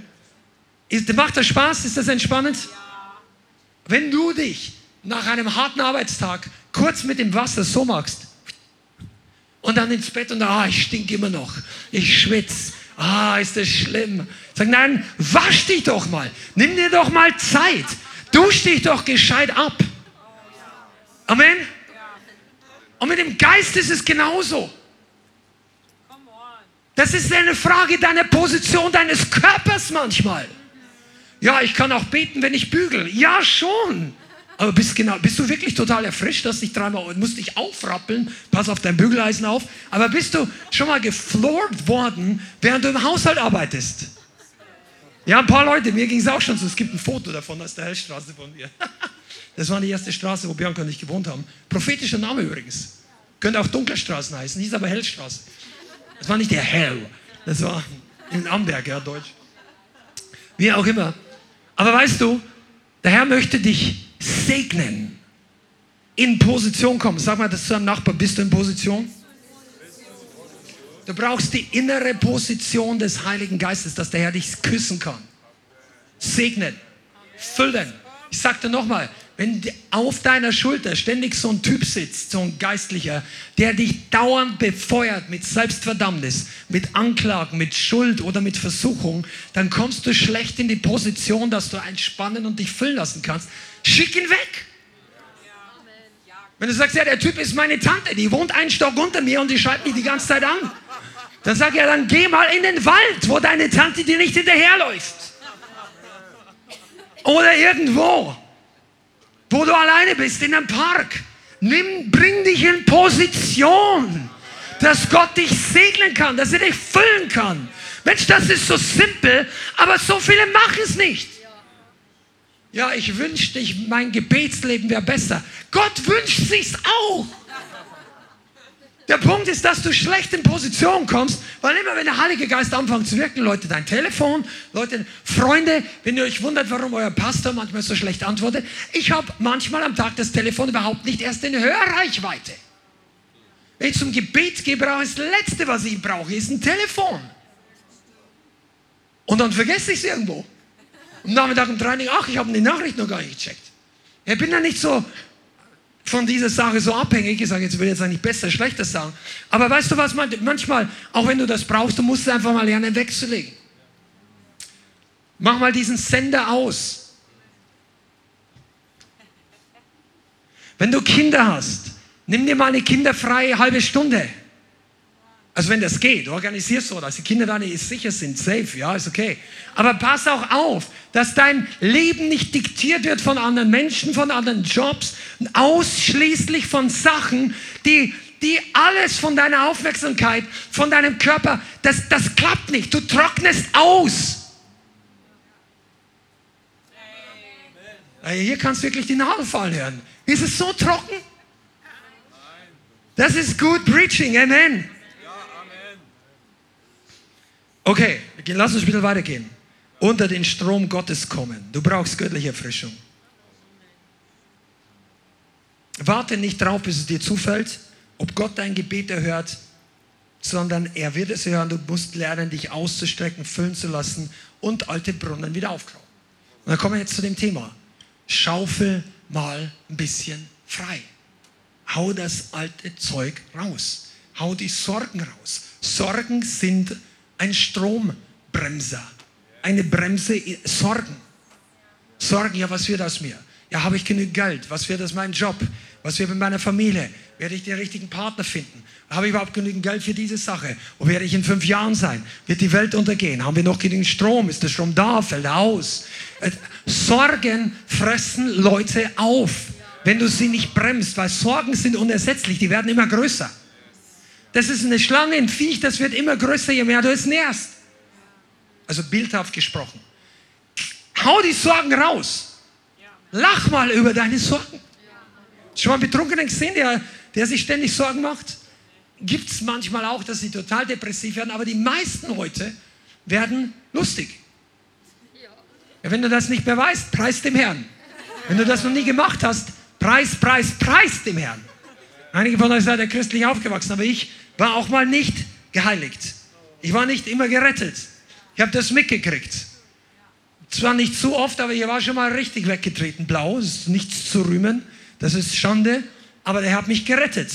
B: Ist, macht das Spaß? Ist das entspannend? Wenn du dich nach einem harten Arbeitstag kurz mit dem Wasser so machst und dann ins Bett und ah, ich stinke immer noch, ich schwitze, ah, ist das schlimm. Sag, nein, wasch dich doch mal, nimm dir doch mal Zeit, dusch dich doch gescheit ab. Amen? Und mit dem Geist ist es genauso. Das ist eine Frage deiner Position, deines Körpers manchmal. Ja, ich kann auch beten, wenn ich bügel. Ja, schon. Aber bist, genau, bist du wirklich total erfrischt, dass dich dreimal, musst dich aufrappeln, pass auf dein Bügeleisen auf, aber bist du schon mal gefloored worden, während du im Haushalt arbeitest? Ja, ein paar Leute, mir ging es auch schon so, es gibt ein Foto davon aus der Hellstraße von mir. Das war die erste Straße, wo Bianca und ich gewohnt haben. Prophetischer Name übrigens. Könnte auch Dunkelstraßen heißen, hieß aber Hellstraße. Das war nicht der Hell, das war in Amberg, ja, Deutsch. Wie auch immer. Aber weißt du, der Herr möchte dich segnen. In Position kommen. Sag mal das zu deinem Nachbarn, bist du in Position? Du brauchst die innere Position des Heiligen Geistes, dass der Herr dich küssen kann. Segnen. Füllen. Ich sagte nochmal, wenn auf deiner Schulter ständig so ein Typ sitzt, so ein Geistlicher, der dich dauernd befeuert mit Selbstverdammnis, mit Anklagen, mit Schuld oder mit Versuchung, dann kommst du schlecht in die Position, dass du entspannen und dich füllen lassen kannst. Schick ihn weg. Wenn du sagst, ja, der Typ ist meine Tante, die wohnt einen Stock unter mir und die schreibt mich die ganze Zeit an. Dann sag ja, dann geh mal in den Wald, wo deine Tante dir nicht hinterherläuft. Oder irgendwo wo du alleine bist, in einem Park. Nimm, bring dich in Position, dass Gott dich segnen kann, dass er dich füllen kann. Mensch, das ist so simpel, aber so viele machen es nicht. Ja, ich wünschte, mein Gebetsleben wäre besser. Gott wünscht sich's auch. Der Punkt ist, dass du schlecht in Position kommst, weil immer wenn der Heilige Geist anfängt zu wirken, Leute, dein Telefon, Leute, Freunde, wenn ihr euch wundert, warum euer Pastor manchmal so schlecht antwortet, ich habe manchmal am Tag das Telefon überhaupt nicht erst in Hörreichweite. Wenn ich zum Gebet gehe, brauche ich das Letzte, was ich brauche, ist ein Telefon. Und dann vergesse ich es irgendwo. Am Nachmittag um drei, ach, ich habe die Nachricht noch gar nicht gecheckt. Ich bin da nicht so von dieser Sache so abhängig. Ich sage, jetzt will jetzt eigentlich besser, schlechter sagen. Aber weißt du was, manchmal, auch wenn du das brauchst, du musst es einfach mal lernen wegzulegen. Mach mal diesen Sender aus. Wenn du Kinder hast, nimm dir mal eine kinderfreie halbe Stunde. Also wenn das geht, organisierst du dass die Kinder da nicht sicher sind, safe, ja, ist okay. Aber pass auch auf, dass dein Leben nicht diktiert wird von anderen Menschen, von anderen Jobs, ausschließlich von Sachen, die, die alles von deiner Aufmerksamkeit, von deinem Körper, das, das klappt nicht. Du trocknest aus. Hier kannst du wirklich die Nadel fallen hören. Ist es so trocken? Das ist gut Preaching, Amen. Okay, lass uns ein bisschen weitergehen. Unter den Strom Gottes kommen. Du brauchst göttliche Erfrischung. Warte nicht drauf, bis es dir zufällt, ob Gott dein Gebet erhört, sondern er wird es hören. Du musst lernen, dich auszustrecken, füllen zu lassen und alte Brunnen wieder aufgraben. Und dann kommen wir jetzt zu dem Thema. Schaufel mal ein bisschen frei. Hau das alte Zeug raus. Hau die Sorgen raus. Sorgen sind ein Strombremser. Eine Bremse, Sorgen. Sorgen, ja, was wird aus mir? Ja, habe ich genug Geld? Was wird aus meinem Job? Was wird mit meiner Familie? Werde ich den richtigen Partner finden? Habe ich überhaupt genügend Geld für diese Sache? Wo werde ich in fünf Jahren sein? Wird die Welt untergehen? Haben wir noch genügend Strom? Ist der Strom da? Fällt er aus? Äh, Sorgen fressen Leute auf, wenn du sie nicht bremst, weil Sorgen sind unersetzlich, die werden immer größer. Das ist eine Schlange, ein Viech, das wird immer größer, je mehr du es nährst. Also bildhaft gesprochen. Hau die Sorgen raus. Lach mal über deine Sorgen. Schon mal einen Betrunkenen gesehen, der, der sich ständig Sorgen macht? Gibt es manchmal auch, dass sie total depressiv werden, aber die meisten Leute werden lustig. Ja, wenn du das nicht mehr weißt, preis dem Herrn. Wenn du das noch nie gemacht hast, preis, preis, preis dem Herrn. Einige von euch seid ja christlich aufgewachsen, aber ich war auch mal nicht geheiligt. Ich war nicht immer gerettet. Ich habe das mitgekriegt. Zwar nicht zu oft, aber ich war schon mal richtig weggetreten. Blau, das ist nichts zu rühmen. Das ist Schande. Aber der hat mich gerettet.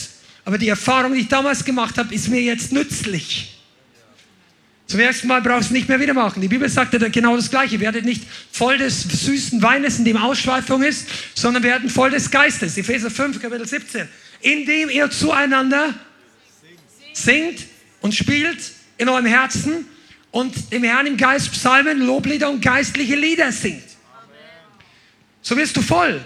B: Aber die Erfahrung, die ich damals gemacht habe, ist mir jetzt nützlich. Zum ersten Mal brauchst du nicht mehr wieder machen. Die Bibel sagt ja genau das Gleiche. Werdet nicht voll des süßen Weines, in dem Ausschweifung ist, sondern werden voll des Geistes. Epheser 5, Kapitel 17. Indem ihr zueinander singt und spielt in eurem Herzen und dem Herrn im Geist Psalmen, Loblieder und geistliche Lieder singt. So wirst du voll.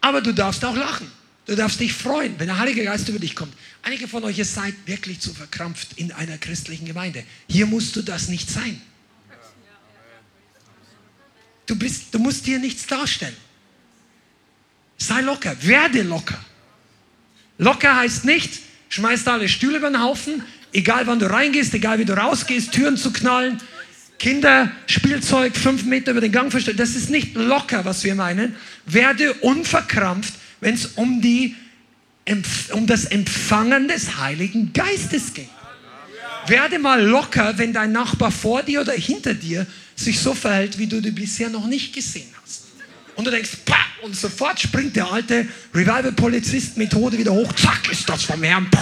B: Aber du darfst auch lachen. Du darfst dich freuen, wenn der Heilige Geist über dich kommt. Einige von euch, ihr seid wirklich zu verkrampft in einer christlichen Gemeinde. Hier musst du das nicht sein. Du, bist, du musst dir nichts darstellen. Sei locker, werde locker. Locker heißt nicht, schmeißt alle Stühle über den Haufen, egal wann du reingehst, egal wie du rausgehst, Türen zu knallen, Kinder, Spielzeug fünf Meter über den Gang verstellen. Das ist nicht locker, was wir meinen. Werde unverkrampft, wenn es um, um das Empfangen des Heiligen Geistes geht. Werde mal locker, wenn dein Nachbar vor dir oder hinter dir sich so verhält, wie du die bisher noch nicht gesehen hast. Und du denkst, pah, und sofort springt der alte Revival-Polizist-Methode wieder hoch. Zack, ist das vom Herrn. Puh,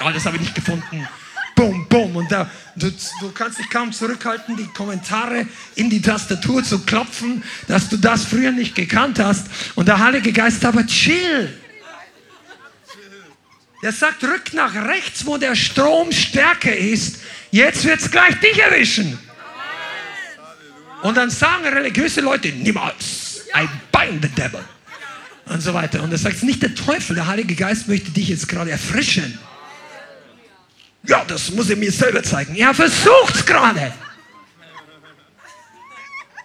B: ja, das habe ich nicht gefunden. Bum, bum. Und da, du, du kannst dich kaum zurückhalten, die Kommentare in die Tastatur zu klopfen, dass du das früher nicht gekannt hast. Und der Heilige Geist aber chill. Der sagt, rück nach rechts, wo der Strom stärker ist. Jetzt wird es gleich dich erwischen. Und dann sagen religiöse Leute, niemals, I bind the devil. Und so weiter. Und er sagt, nicht der Teufel, der Heilige Geist möchte dich jetzt gerade erfrischen. Ja, das muss er mir selber zeigen. Er versucht es gerade.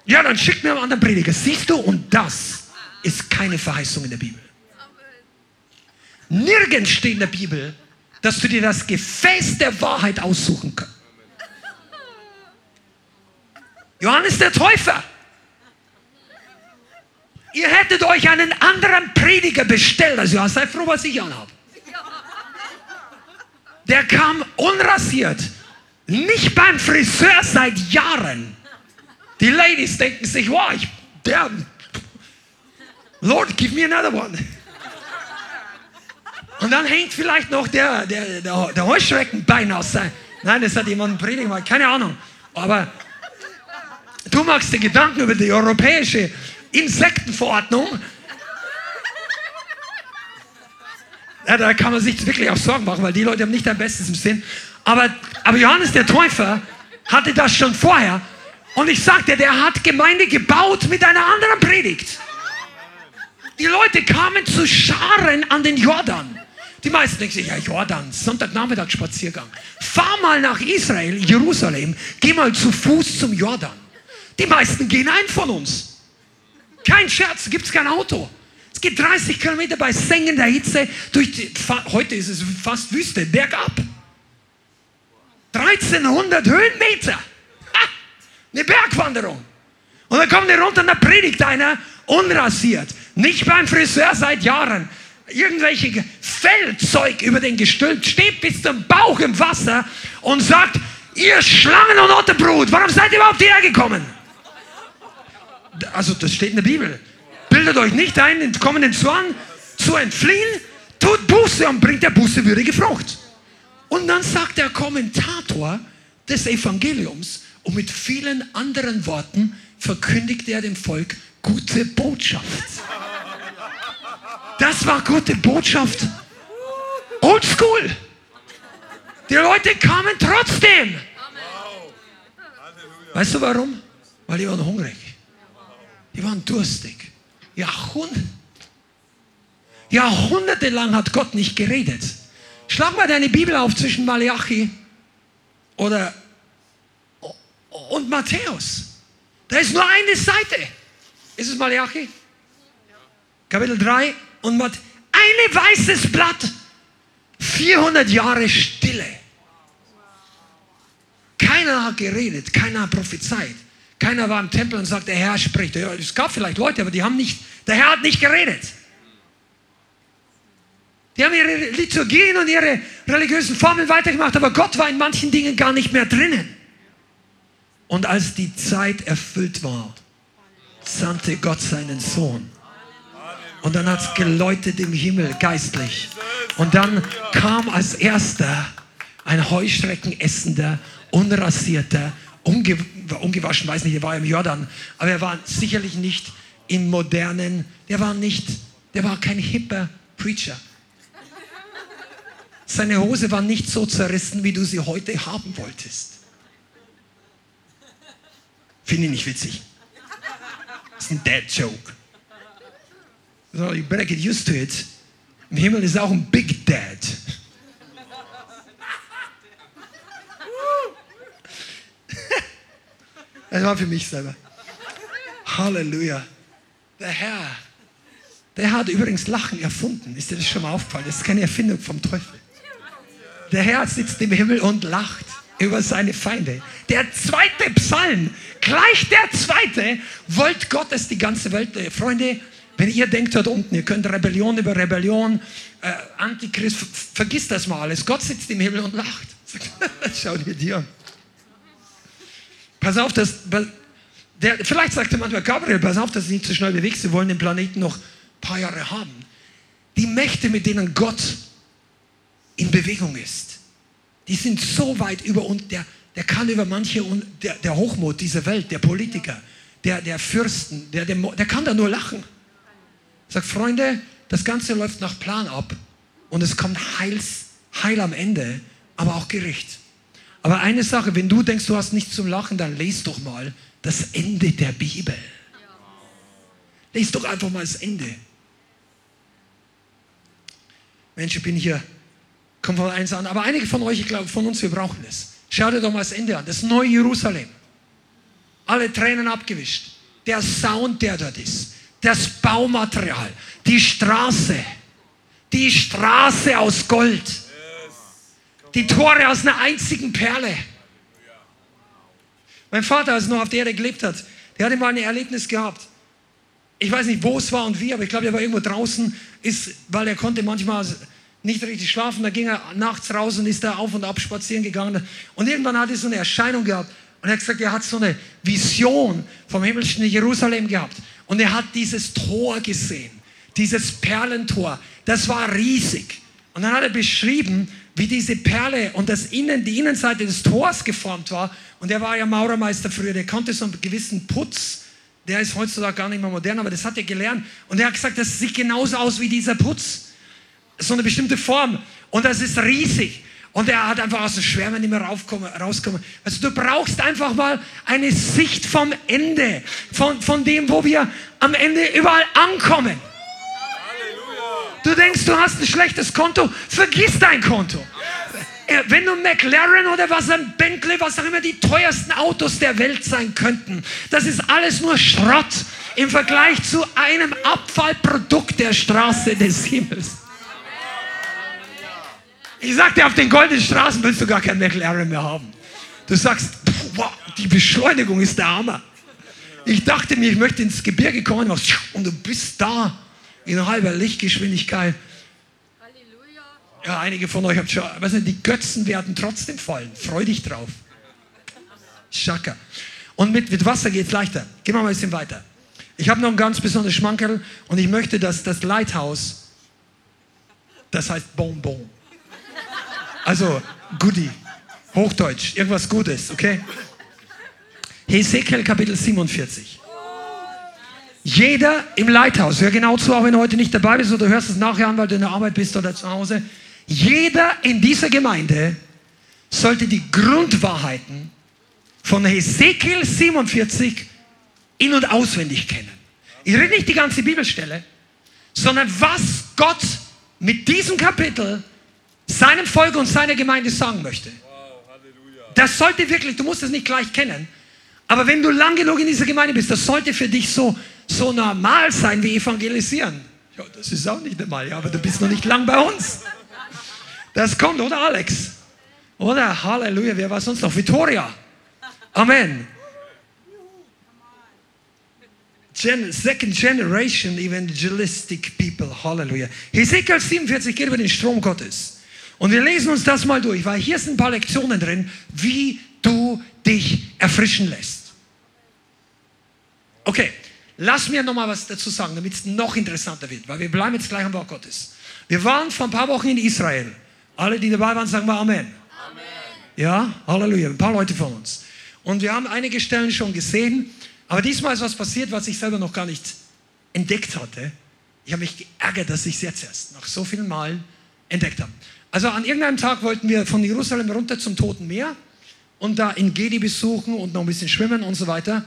B: Ja, dann schickt mir einen anderen Prediger. Siehst du, und das ist keine Verheißung in der Bibel. Nirgends steht in der Bibel, dass du dir das Gefäß der Wahrheit aussuchen kannst. Johannes der Täufer. Ihr hättet euch einen anderen Prediger bestellt. Also ja, seid froh, was ich anhabe. Der kam unrasiert. Nicht beim Friseur seit Jahren. Die Ladies denken sich, wow, ich, der, Lord, give me another one. Und dann hängt vielleicht noch der, der, der, der Heuschreckenbein aus sein. Nein, das hat jemand predigt, keine Ahnung. Aber du machst dir Gedanken über die europäische Insektenverordnung. Ja, da kann man sich wirklich auch Sorgen machen, weil die Leute haben nicht dein Bestes im Sinn. Aber, aber Johannes der Täufer hatte das schon vorher. Und ich sagte, der hat Gemeinde gebaut mit einer anderen Predigt. Die Leute kamen zu Scharen an den Jordan. Die meisten denken sich, ja, Jordan, Sonntagnachmittag Spaziergang. Fahr mal nach Israel, Jerusalem, geh mal zu Fuß zum Jordan. Die meisten gehen ein von uns. Kein Scherz, gibt es kein Auto. Es geht 30 Kilometer bei sengender Hitze durch die, heute ist es fast Wüste, bergab. 1300 Höhenmeter. Ha, eine Bergwanderung. Und dann kommt er runter und da predigt einer unrasiert. Nicht beim Friseur seit Jahren. Irgendwelche Fellzeug über den gestülpt, steht bis zum Bauch im Wasser und sagt, ihr Schlangen und Otterbrut, warum seid ihr überhaupt hierher gekommen? Also das steht in der Bibel. Bildet euch nicht ein, den kommenden Zwang zu entfliehen, tut Buße und bringt der Buße würdige Frucht. Und dann sagt der Kommentator des Evangeliums und mit vielen anderen Worten verkündigt er dem Volk gute Botschaft. Das war gute Botschaft. Old School. Die Leute kamen trotzdem. Weißt du warum? Weil die waren hungrig. Die waren durstig. Jahrhunderte. Jahrhundertelang hat Gott nicht geredet. Schlag mal deine Bibel auf zwischen Malachi oder und Matthäus. Da ist nur eine Seite. Ist es Malachi? Kapitel 3 und. Ein weißes Blatt. 400 Jahre Stille. Keiner hat geredet, keiner hat prophezeit. Keiner war im Tempel und sagt, der Herr spricht. Es gab vielleicht Leute, aber die haben nicht, der Herr hat nicht geredet. Die haben ihre Liturgien und ihre religiösen Formeln weitergemacht, aber Gott war in manchen Dingen gar nicht mehr drinnen. Und als die Zeit erfüllt war, sandte Gott seinen Sohn. Und dann hat es geläutet im Himmel geistlich. Und dann kam als erster ein Heuschrecken essender, unrasierter, unge ungewaschen, weiß nicht, er war im Jordan, aber er war sicherlich nicht im modernen, der war nicht, der war kein hipper Preacher. Seine Hose war nicht so zerrissen, wie du sie heute haben wolltest. Finde ich nicht witzig. Das ist ein Dad-Joke. So, you better get used to it. Im Himmel ist auch ein Big Dad. Das war für mich selber. Halleluja. Der Herr, der hat übrigens Lachen erfunden. Ist dir das schon mal aufgefallen? Das ist keine Erfindung vom Teufel. Der Herr sitzt im Himmel und lacht über seine Feinde. Der zweite Psalm, gleich der zweite, wollt Gottes die ganze Welt. Äh, Freunde, wenn ihr denkt dort unten, ihr könnt Rebellion über Rebellion, äh, Antichrist, vergisst das mal alles. Gott sitzt im Himmel und lacht. Schau dir die an. Pass auf, dass, der, vielleicht sagte manchmal Gabriel, pass auf, dass du nicht zu schnell bewegst, sie wollen den Planeten noch ein paar Jahre haben. Die Mächte, mit denen Gott in Bewegung ist. Die sind so weit über uns, der, der kann über manche, der, der Hochmut dieser Welt, der Politiker, der, der Fürsten, der, der, der kann da nur lachen. Sagt, Freunde, das Ganze läuft nach Plan ab und es kommt Heils, Heil am Ende, aber auch Gericht. Aber eine Sache, wenn du denkst, du hast nichts zum Lachen, dann lest doch mal das Ende der Bibel. Lest doch einfach mal das Ende. Mensch, ich bin hier Kommt von eins an. Aber einige von euch, ich glaube, von uns, wir brauchen es. Schau dir doch mal das Ende an. Das neue Jerusalem. Alle Tränen abgewischt. Der Sound, der dort ist. Das Baumaterial. Die Straße. Die Straße aus Gold. Die Tore aus einer einzigen Perle. Mein Vater, als er noch auf der Erde gelebt hat, der hatte mal ein Erlebnis gehabt. Ich weiß nicht, wo es war und wie, aber ich glaube, er war irgendwo draußen, ist, weil er konnte manchmal nicht richtig schlafen. Da ging er nachts raus und ist da auf und ab spazieren gegangen. Und irgendwann hat er so eine Erscheinung gehabt. Und er hat gesagt, er hat so eine Vision vom himmlischen Jerusalem gehabt. Und er hat dieses Tor gesehen, dieses Perlentor. Das war riesig. Und dann hat er beschrieben, wie diese Perle und das Innen, die Innenseite des Tors geformt war. Und er war ja Maurermeister früher, der konnte so einen gewissen Putz, der ist heutzutage gar nicht mehr modern, aber das hat er gelernt. Und er hat gesagt, das sieht genauso aus wie dieser Putz so eine bestimmte Form und das ist riesig. Und er hat einfach aus den Schwärmen nicht mehr rauskommen. Also du brauchst einfach mal eine Sicht vom Ende, von, von dem, wo wir am Ende überall ankommen. Du denkst, du hast ein schlechtes Konto, vergiss dein Konto. Wenn du McLaren oder was ein Bentley, was auch immer die teuersten Autos der Welt sein könnten, das ist alles nur Schrott im Vergleich zu einem Abfallprodukt der Straße des Himmels. Ich sagte, auf den goldenen Straßen willst du gar kein McLaren mehr haben. Du sagst, wow, die Beschleunigung ist der Hammer. Ich dachte mir, ich möchte ins Gebirge kommen und du bist da in halber Lichtgeschwindigkeit. Halleluja. Ja, einige von euch habt schon, was nicht, die Götzen werden trotzdem fallen. Freu dich drauf. Schaka. Und mit, mit Wasser geht es leichter. Gehen wir mal ein bisschen weiter. Ich habe noch ein ganz besonderes Schmankerl und ich möchte, dass das Lighthouse, das heißt Bonbon. Also, Goodie. Hochdeutsch, irgendwas Gutes, okay? Hesekiel Kapitel 47. Jeder im Leithaus, hör genau zu, auch wenn du heute nicht dabei bist oder hörst es nachher an, weil du in der Arbeit bist oder zu Hause. Jeder in dieser Gemeinde sollte die Grundwahrheiten von Hesekiel 47 in- und auswendig kennen. Ich rede nicht die ganze Bibelstelle, sondern was Gott mit diesem Kapitel seinem Volk und seiner Gemeinde sagen möchte. Das sollte wirklich, du musst es nicht gleich kennen, aber wenn du lang genug in dieser Gemeinde bist, das sollte für dich so, so normal sein wie evangelisieren. Ja, das ist auch nicht normal, ja, aber du bist noch nicht lang bei uns. Das kommt, oder Alex? Oder Halleluja, wer war sonst noch? Victoria. Amen. Gen second generation evangelistic people. Halleluja. Hesekiel 47 geht über den Strom Gottes. Und wir lesen uns das mal durch, weil hier sind ein paar Lektionen drin, wie du dich erfrischen lässt. Okay, lass mir noch mal was dazu sagen, damit es noch interessanter wird, weil wir bleiben jetzt gleich am Wort Gottes. Wir waren vor ein paar Wochen in Israel. Alle, die dabei waren, sagen mal Amen. Amen. Ja, Halleluja. Ein paar Leute von uns. Und wir haben einige Stellen schon gesehen, aber diesmal ist was passiert, was ich selber noch gar nicht entdeckt hatte. Ich habe mich geärgert, dass ich es jetzt erst nach so vielen Malen entdeckt habe. Also an irgendeinem Tag wollten wir von Jerusalem runter zum Toten Meer und da in Gedi besuchen und noch ein bisschen schwimmen und so weiter.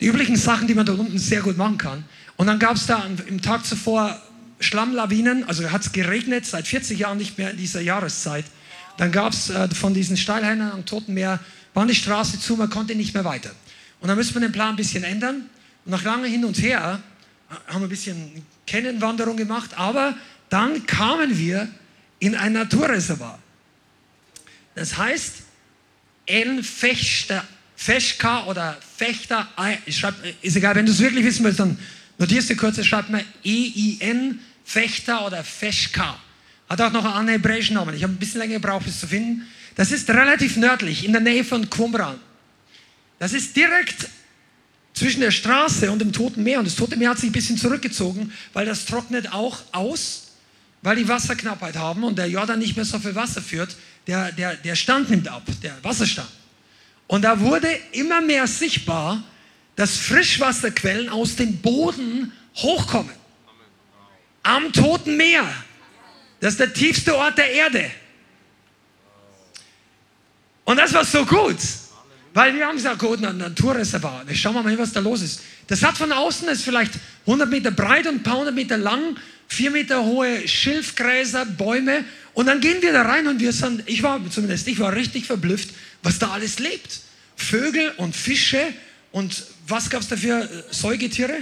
B: Die üblichen Sachen, die man da unten sehr gut machen kann. Und dann gab es da im Tag zuvor Schlammlawinen, also hat es geregnet, seit 40 Jahren nicht mehr in dieser Jahreszeit. Dann gab es äh, von diesen Steilhängen am Toten Meer, war die Straße zu, man konnte nicht mehr weiter. Und dann müssen wir den Plan ein bisschen ändern. Und nach lange hin und her äh, haben wir ein bisschen Kennenwanderung gemacht, aber dann kamen wir in ein Naturreservat. Das heißt, El Fechter, Feschka oder Fechter, ich schreib, ist egal, wenn du es wirklich wissen willst, dann notierst du kurz, schreib mal E-I-N, Fechter oder Feschka. Hat auch noch einen anderen hebräischen Namen. Ich habe ein bisschen länger gebraucht, es zu finden. Das ist relativ nördlich, in der Nähe von Qumran. Das ist direkt zwischen der Straße und dem Toten Meer. Und das Tote Meer hat sich ein bisschen zurückgezogen, weil das trocknet auch aus weil die Wasserknappheit haben und der Jordan nicht mehr so viel Wasser führt, der, der, der Stand nimmt ab, der Wasserstand. Und da wurde immer mehr sichtbar, dass Frischwasserquellen aus dem Boden hochkommen. Am Toten Meer. Das ist der tiefste Ort der Erde. Und das war so gut, weil wir haben gesagt, gut, ein Naturreservat. Schauen wir mal, was da los ist. Das hat von außen, ist vielleicht 100 Meter breit und ein paar hundert Meter lang vier Meter hohe Schilfgräser, Bäume. Und dann gehen wir da rein und wir sind, ich war zumindest, ich war richtig verblüfft, was da alles lebt. Vögel und Fische und was gab es da für äh, Säugetiere?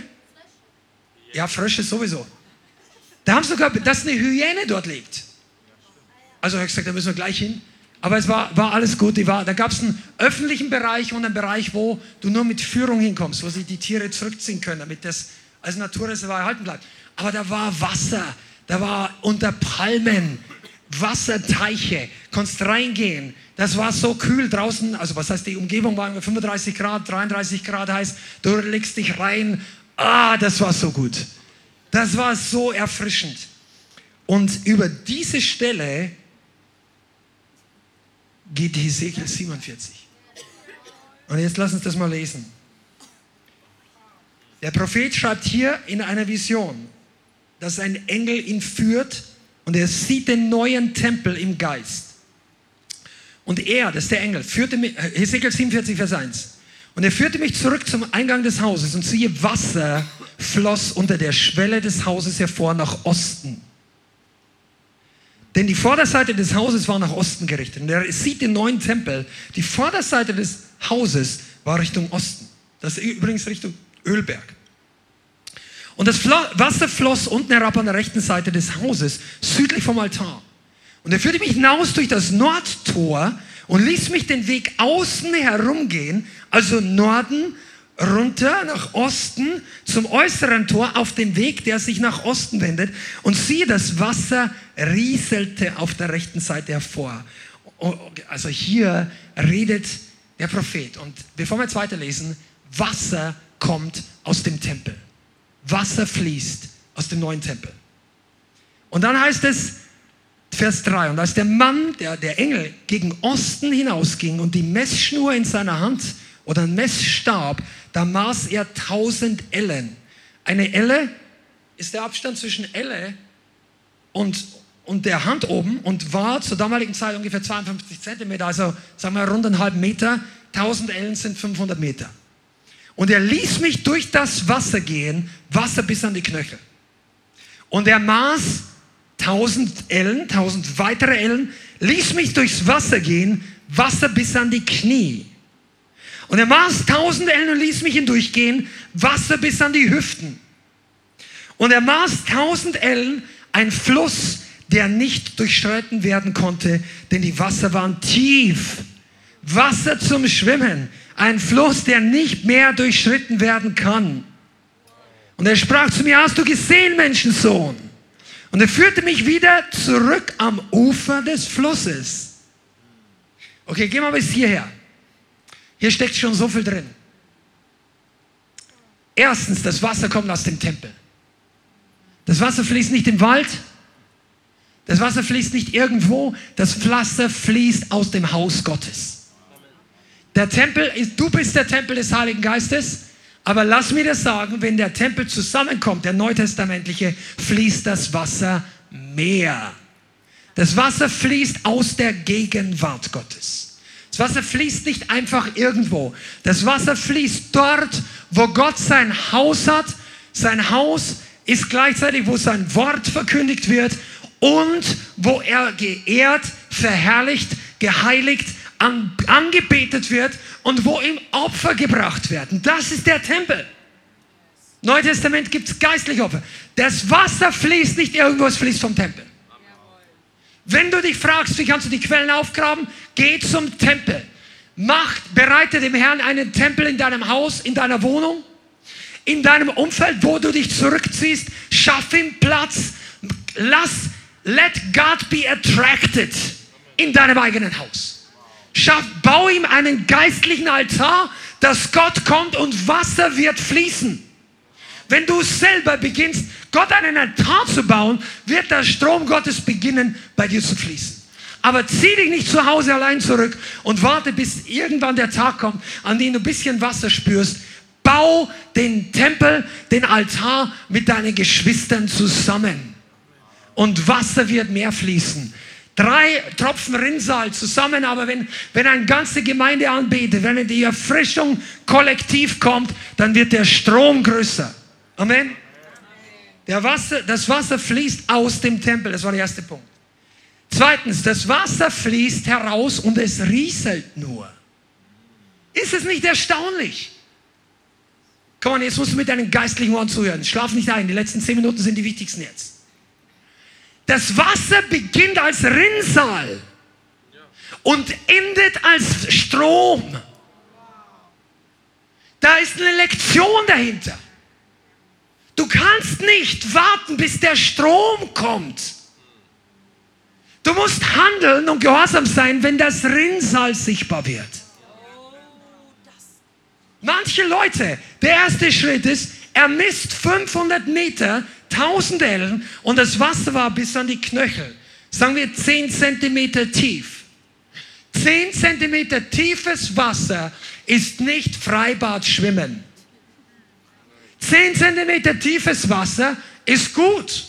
B: Ja, Frösche sowieso. Da haben sogar, dass eine Hyäne dort lebt. Also habe ich gesagt, da müssen wir gleich hin. Aber es war, war alles gut. War, da gab es einen öffentlichen Bereich und einen Bereich, wo du nur mit Führung hinkommst, wo sich die Tiere zurückziehen können, damit das als Naturreservat erhalten bleibt. Aber da war Wasser, da war unter Palmen Wasserteiche, konntest reingehen. Das war so kühl draußen, also was heißt, die Umgebung war 35 Grad, 33 Grad heißt, du legst dich rein. Ah, das war so gut. Das war so erfrischend. Und über diese Stelle geht Hesekiel 47. Und jetzt lass uns das mal lesen. Der Prophet schreibt hier in einer Vision, dass ein Engel ihn führt und er sieht den neuen Tempel im Geist. Und er, das ist der Engel, führte mich, äh, Hesekiel 47, Vers 1. Und er führte mich zurück zum Eingang des Hauses und siehe, Wasser floss unter der Schwelle des Hauses hervor nach Osten. Denn die Vorderseite des Hauses war nach Osten gerichtet. Und er sieht den neuen Tempel. Die Vorderseite des Hauses war Richtung Osten. Das ist übrigens Richtung Ölberg. Und das Wasser floss unten herab an der rechten Seite des Hauses, südlich vom Altar. Und er führte mich hinaus durch das Nordtor und ließ mich den Weg außen herumgehen, also Norden runter nach Osten zum äußeren Tor auf dem Weg, der sich nach Osten wendet. Und siehe, das Wasser rieselte auf der rechten Seite hervor. Also hier redet der Prophet. Und bevor wir jetzt weiterlesen, Wasser kommt aus dem Tempel. Wasser fließt aus dem neuen Tempel. Und dann heißt es, Vers 3, und als der Mann, der, der Engel, gegen Osten hinausging und die Messschnur in seiner Hand oder ein Messstab, da maß er 1000 Ellen. Eine Elle ist der Abstand zwischen Elle und, und der Hand oben und war zur damaligen Zeit ungefähr 52 Zentimeter, also sagen wir rund einen halben Meter. 1000 Ellen sind 500 Meter. Und er ließ mich durch das Wasser gehen, Wasser bis an die Knöchel. Und er maß 1000 Ellen, 1000 weitere Ellen, ließ mich durchs Wasser gehen, Wasser bis an die Knie. Und er maß 1000 Ellen und ließ mich hindurchgehen, Wasser bis an die Hüften. Und er maß 1000 Ellen, ein Fluss, der nicht durchschreiten werden konnte, denn die Wasser waren tief. Wasser zum Schwimmen, ein Fluss, der nicht mehr durchschritten werden kann. Und er sprach zu mir, hast du gesehen, Menschensohn? Und er führte mich wieder zurück am Ufer des Flusses. Okay, gehen wir bis hierher. Hier steckt schon so viel drin. Erstens, das Wasser kommt aus dem Tempel. Das Wasser fließt nicht im Wald. Das Wasser fließt nicht irgendwo. Das Wasser fließt aus dem Haus Gottes. Der Tempel ist, du bist der Tempel des Heiligen Geistes. Aber lass mir das sagen, wenn der Tempel zusammenkommt, der neutestamentliche, fließt das Wasser mehr. Das Wasser fließt aus der Gegenwart Gottes. Das Wasser fließt nicht einfach irgendwo. Das Wasser fließt dort, wo Gott sein Haus hat. Sein Haus ist gleichzeitig, wo sein Wort verkündigt wird und wo er geehrt, verherrlicht, geheiligt, an, angebetet wird und wo ihm Opfer gebracht werden. Das ist der Tempel. Neue Testament gibt es geistliche Opfer. Das Wasser fließt nicht irgendwo, es fließt vom Tempel. Wenn du dich fragst, wie kannst du die Quellen aufgraben, geh zum Tempel. Mach, bereite dem Herrn einen Tempel in deinem Haus, in deiner Wohnung, in deinem Umfeld, wo du dich zurückziehst. Schaff ihm Platz. Lass, let God be attracted in deinem eigenen Haus. Schaff, bau ihm einen geistlichen Altar, dass Gott kommt und Wasser wird fließen. Wenn du selber beginnst, Gott einen Altar zu bauen, wird der Strom Gottes beginnen, bei dir zu fließen. Aber zieh dich nicht zu Hause allein zurück und warte, bis irgendwann der Tag kommt, an dem du ein bisschen Wasser spürst. Bau den Tempel, den Altar mit deinen Geschwistern zusammen. Und Wasser wird mehr fließen drei Tropfen Rinnsal zusammen, aber wenn, wenn eine ganze Gemeinde anbetet, wenn die Erfrischung kollektiv kommt, dann wird der Strom größer. Amen. Der Wasser, das Wasser fließt aus dem Tempel, das war der erste Punkt. Zweitens, das Wasser fließt heraus und es rieselt nur. Ist es nicht erstaunlich? Komm on, jetzt musst du mit deinen geistlichen Ohren zuhören. Schlaf nicht ein, die letzten zehn Minuten sind die wichtigsten jetzt. Das Wasser beginnt als Rinnsal und endet als Strom. Da ist eine Lektion dahinter. Du kannst nicht warten, bis der Strom kommt. Du musst handeln und gehorsam sein, wenn das Rinnsal sichtbar wird. Manche Leute, der erste Schritt ist, er misst 500 Meter 1000 Ellen und das Wasser war bis an die Knöchel. Sagen wir 10 Zentimeter tief. 10 Zentimeter tiefes Wasser ist nicht Freibad schwimmen. 10 Zentimeter tiefes Wasser ist gut,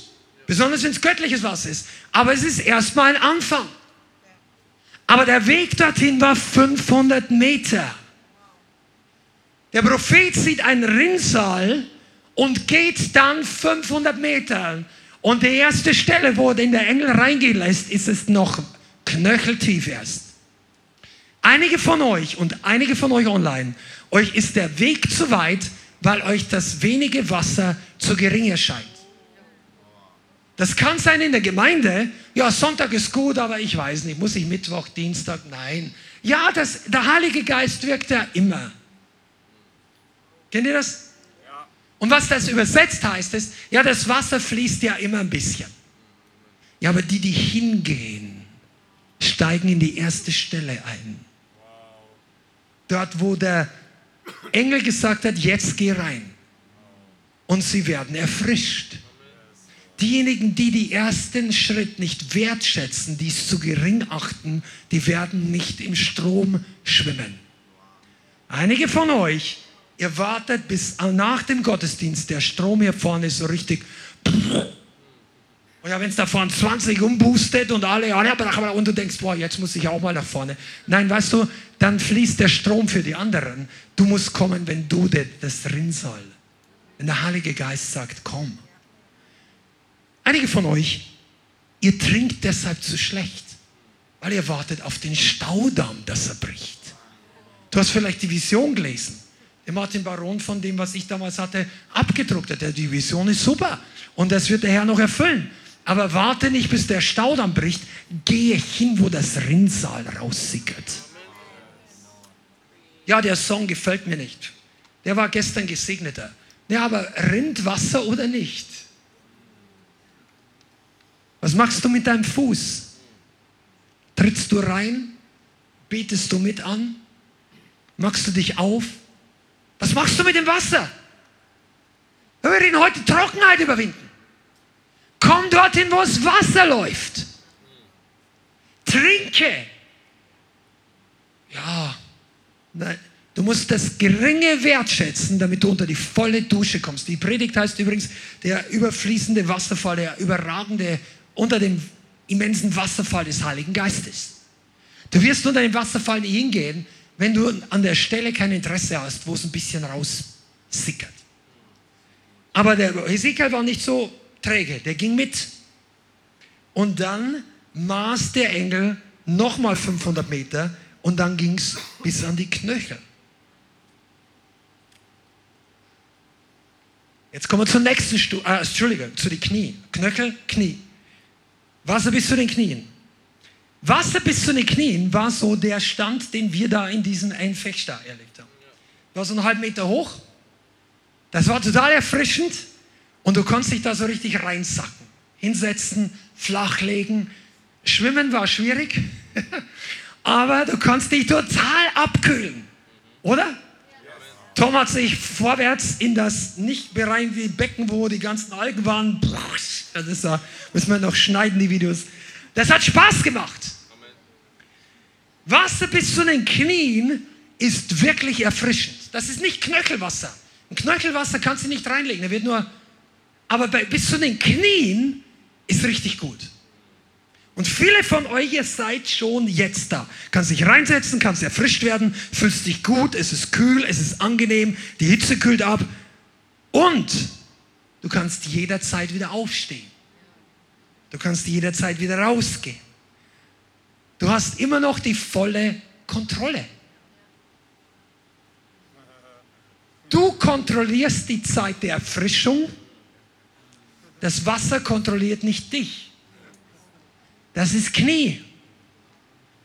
B: besonders wenn es göttliches Wasser ist. Aber es ist erstmal ein Anfang. Aber der Weg dorthin war 500 Meter. Der Prophet sieht ein Rinnsal und geht dann 500 Meter. Und die erste Stelle, wo den der Engel reingehen lässt, ist es noch knöcheltief erst. Einige von euch und einige von euch online, euch ist der Weg zu weit, weil euch das wenige Wasser zu gering erscheint. Das kann sein in der Gemeinde, ja, Sonntag ist gut, aber ich weiß nicht, muss ich Mittwoch, Dienstag? Nein. Ja, das, der Heilige Geist wirkt ja immer. Kennt ihr das? Und was das übersetzt heißt, ist, ja, das Wasser fließt ja immer ein bisschen. Ja, aber die, die hingehen, steigen in die erste Stelle ein. Dort, wo der Engel gesagt hat, jetzt geh rein. Und sie werden erfrischt. Diejenigen, die den ersten Schritt nicht wertschätzen, die es zu gering achten, die werden nicht im Strom schwimmen. Einige von euch, ihr wartet bis nach dem Gottesdienst, der Strom hier vorne ist so richtig. Und ja, wenn es da vorne 20 umboostet und alle, und du denkst, boah, jetzt muss ich auch mal nach vorne. Nein, weißt du, dann fließt der Strom für die anderen. Du musst kommen, wenn du das Rinnsal, wenn der Heilige Geist sagt, komm. Einige von euch, ihr trinkt deshalb zu schlecht, weil ihr wartet auf den Staudamm, dass er bricht. Du hast vielleicht die Vision gelesen. Der Martin Baron von dem, was ich damals hatte, abgedruckt hat. Die Vision ist super und das wird der Herr noch erfüllen. Aber warte nicht, bis der Staudamm bricht. Gehe hin, wo das Rinnsal raussickert. Ja, der Song gefällt mir nicht. Der war gestern gesegneter. Ja, aber rinnt Wasser oder nicht? Was machst du mit deinem Fuß? Trittst du rein? Betest du mit an? Machst du dich auf? Was machst du mit dem Wasser? Wir reden heute Trockenheit überwinden. Komm dorthin, wo das Wasser läuft. Trinke. Ja, nein. Du musst das geringe wertschätzen, damit du unter die volle Dusche kommst. Die Predigt heißt übrigens der überfließende Wasserfall, der überragende unter dem immensen Wasserfall des Heiligen Geistes. Du wirst unter dem Wasserfall hingehen, wenn du an der Stelle kein Interesse hast, wo es ein bisschen raussickert. Aber der Hesekiel war nicht so träge, der ging mit. Und dann maß der Engel nochmal 500 Meter und dann ging es bis an die Knöchel. Jetzt kommen wir zur nächsten Stufe, äh, Entschuldigung, zu den Knie. Knöchel, Knie. Wasser bis zu den Knien. Wasser bis zu den Knien war so der Stand, den wir da in diesem Einfechter erlebt haben. War so einen halben Meter hoch. Das war total erfrischend und du konntest dich da so richtig reinsacken. Hinsetzen, flachlegen. Schwimmen war schwierig, aber du konntest dich total abkühlen. Oder? Tom hat sich vorwärts in das nicht bereinigte Becken, wo die ganzen Algen waren. Das ist da, müssen wir noch schneiden, die Videos. Das hat Spaß gemacht. Wasser bis zu den Knien ist wirklich erfrischend. Das ist nicht Knöchelwasser. Ein Knöchelwasser kannst du nicht reinlegen, der wird nur. Aber bei, bis zu den Knien ist richtig gut. Und viele von euch, ihr seid schon jetzt da. Kannst dich reinsetzen, kannst erfrischt werden, fühlst dich gut, es ist kühl, es ist angenehm, die Hitze kühlt ab. Und du kannst jederzeit wieder aufstehen. Du kannst jederzeit wieder rausgehen. Du hast immer noch die volle Kontrolle. Du kontrollierst die Zeit der Erfrischung. Das Wasser kontrolliert nicht dich. Das ist Knie.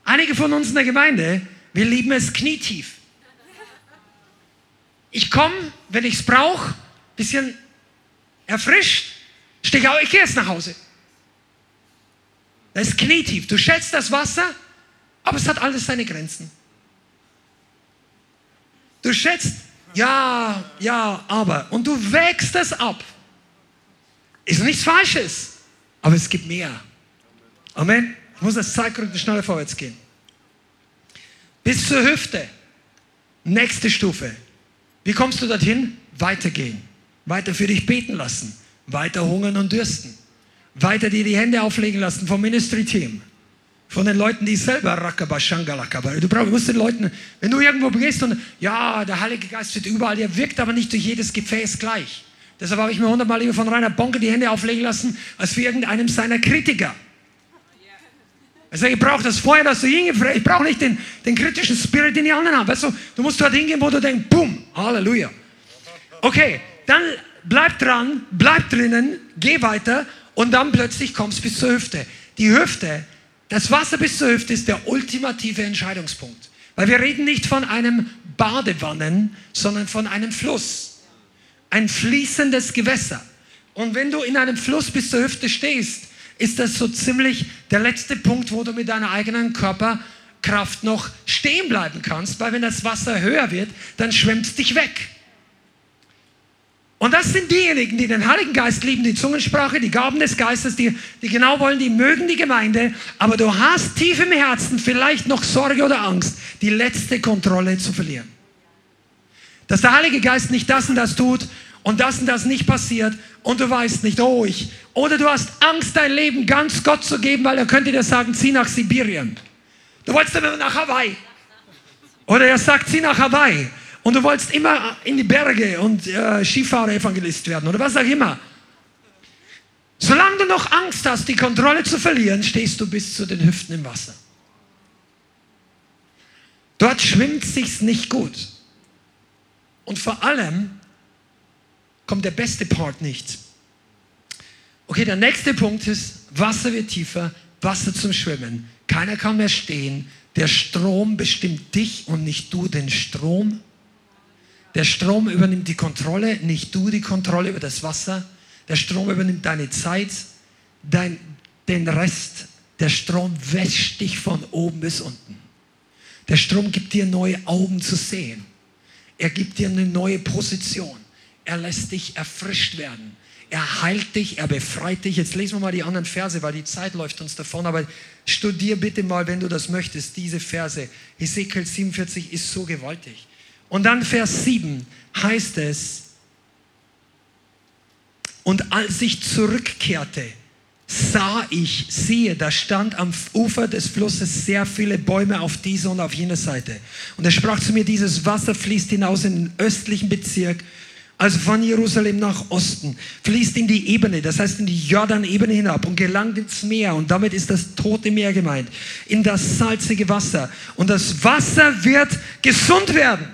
B: Einige von uns in der Gemeinde, wir lieben es knietief. Ich komme, wenn ich es brauche, bisschen erfrischt, stehe auf, ich gehe jetzt nach Hause. Das ist knietief. Du schätzt das Wasser, aber es hat alles seine Grenzen. Du schätzt, ja, ja, aber. Und du wägst das ab. Ist nichts Falsches, aber es gibt mehr. Amen. Ich muss das Zeitrhythmus schneller vorwärts gehen. Bis zur Hüfte. Nächste Stufe. Wie kommst du dorthin? Weitergehen. Weiter für dich beten lassen. Weiter hungern und dürsten. Weiter dir die Hände auflegen lassen vom Ministry-Team. von den Leuten, die selber Rakabashangalakaba. Du brauchst, musst den Leuten, wenn du irgendwo gehst und ja, der Heilige Geist wird überall, der wirkt aber nicht durch jedes Gefäß gleich. Deshalb habe ich mir hundertmal lieber von Rainer Bonke die Hände auflegen lassen, als für irgendeinem seiner Kritiker. Also ich brauche das vorher, dass du hingehst. Ich brauche nicht den, den kritischen Spirit, den die anderen haben. Weißt du, du musst dort hingehen, wo du denkst, boom, Halleluja. Okay, dann bleib dran, bleib drinnen, geh weiter und dann plötzlich kommst du bis zur Hüfte. Die Hüfte das Wasser bis zur Hüfte ist der ultimative Entscheidungspunkt. Weil wir reden nicht von einem Badewannen, sondern von einem Fluss. Ein fließendes Gewässer. Und wenn du in einem Fluss bis zur Hüfte stehst, ist das so ziemlich der letzte Punkt, wo du mit deiner eigenen Körperkraft noch stehen bleiben kannst, weil wenn das Wasser höher wird, dann schwemmt es dich weg. Und das sind diejenigen, die den Heiligen Geist lieben, die Zungensprache, die Gaben des Geistes, die, die genau wollen, die mögen die Gemeinde, aber du hast tief im Herzen vielleicht noch Sorge oder Angst, die letzte Kontrolle zu verlieren. Dass der Heilige Geist nicht das und das tut und das und das nicht passiert und du weißt nicht, oh ich. Oder du hast Angst, dein Leben ganz Gott zu geben, weil er könnte dir sagen, zieh nach Sibirien. Du wolltest aber nach Hawaii. Oder er sagt, zieh nach Hawaii. Und du wolltest immer in die Berge und äh, Skifahrer-Evangelist werden oder was auch immer. Solange du noch Angst hast, die Kontrolle zu verlieren, stehst du bis zu den Hüften im Wasser. Dort schwimmt sich's nicht gut. Und vor allem kommt der beste Part nicht. Okay, der nächste Punkt ist, Wasser wird tiefer, Wasser zum Schwimmen. Keiner kann mehr stehen. Der Strom bestimmt dich und nicht du den Strom. Der Strom übernimmt die Kontrolle, nicht du die Kontrolle über das Wasser. Der Strom übernimmt deine Zeit, dein, den Rest. Der Strom wäscht dich von oben bis unten. Der Strom gibt dir neue Augen zu sehen. Er gibt dir eine neue Position. Er lässt dich erfrischt werden. Er heilt dich, er befreit dich. Jetzt lesen wir mal die anderen Verse, weil die Zeit läuft uns davon. Aber studier bitte mal, wenn du das möchtest, diese Verse. Ezekiel 47 ist so gewaltig. Und dann Vers 7 heißt es, und als ich zurückkehrte, sah ich, siehe, da stand am Ufer des Flusses sehr viele Bäume auf dieser und auf jener Seite. Und er sprach zu mir, dieses Wasser fließt hinaus in den östlichen Bezirk, also von Jerusalem nach Osten, fließt in die Ebene, das heißt in die Jordan-Ebene hinab und gelangt ins Meer. Und damit ist das Tote Meer gemeint, in das salzige Wasser. Und das Wasser wird gesund werden.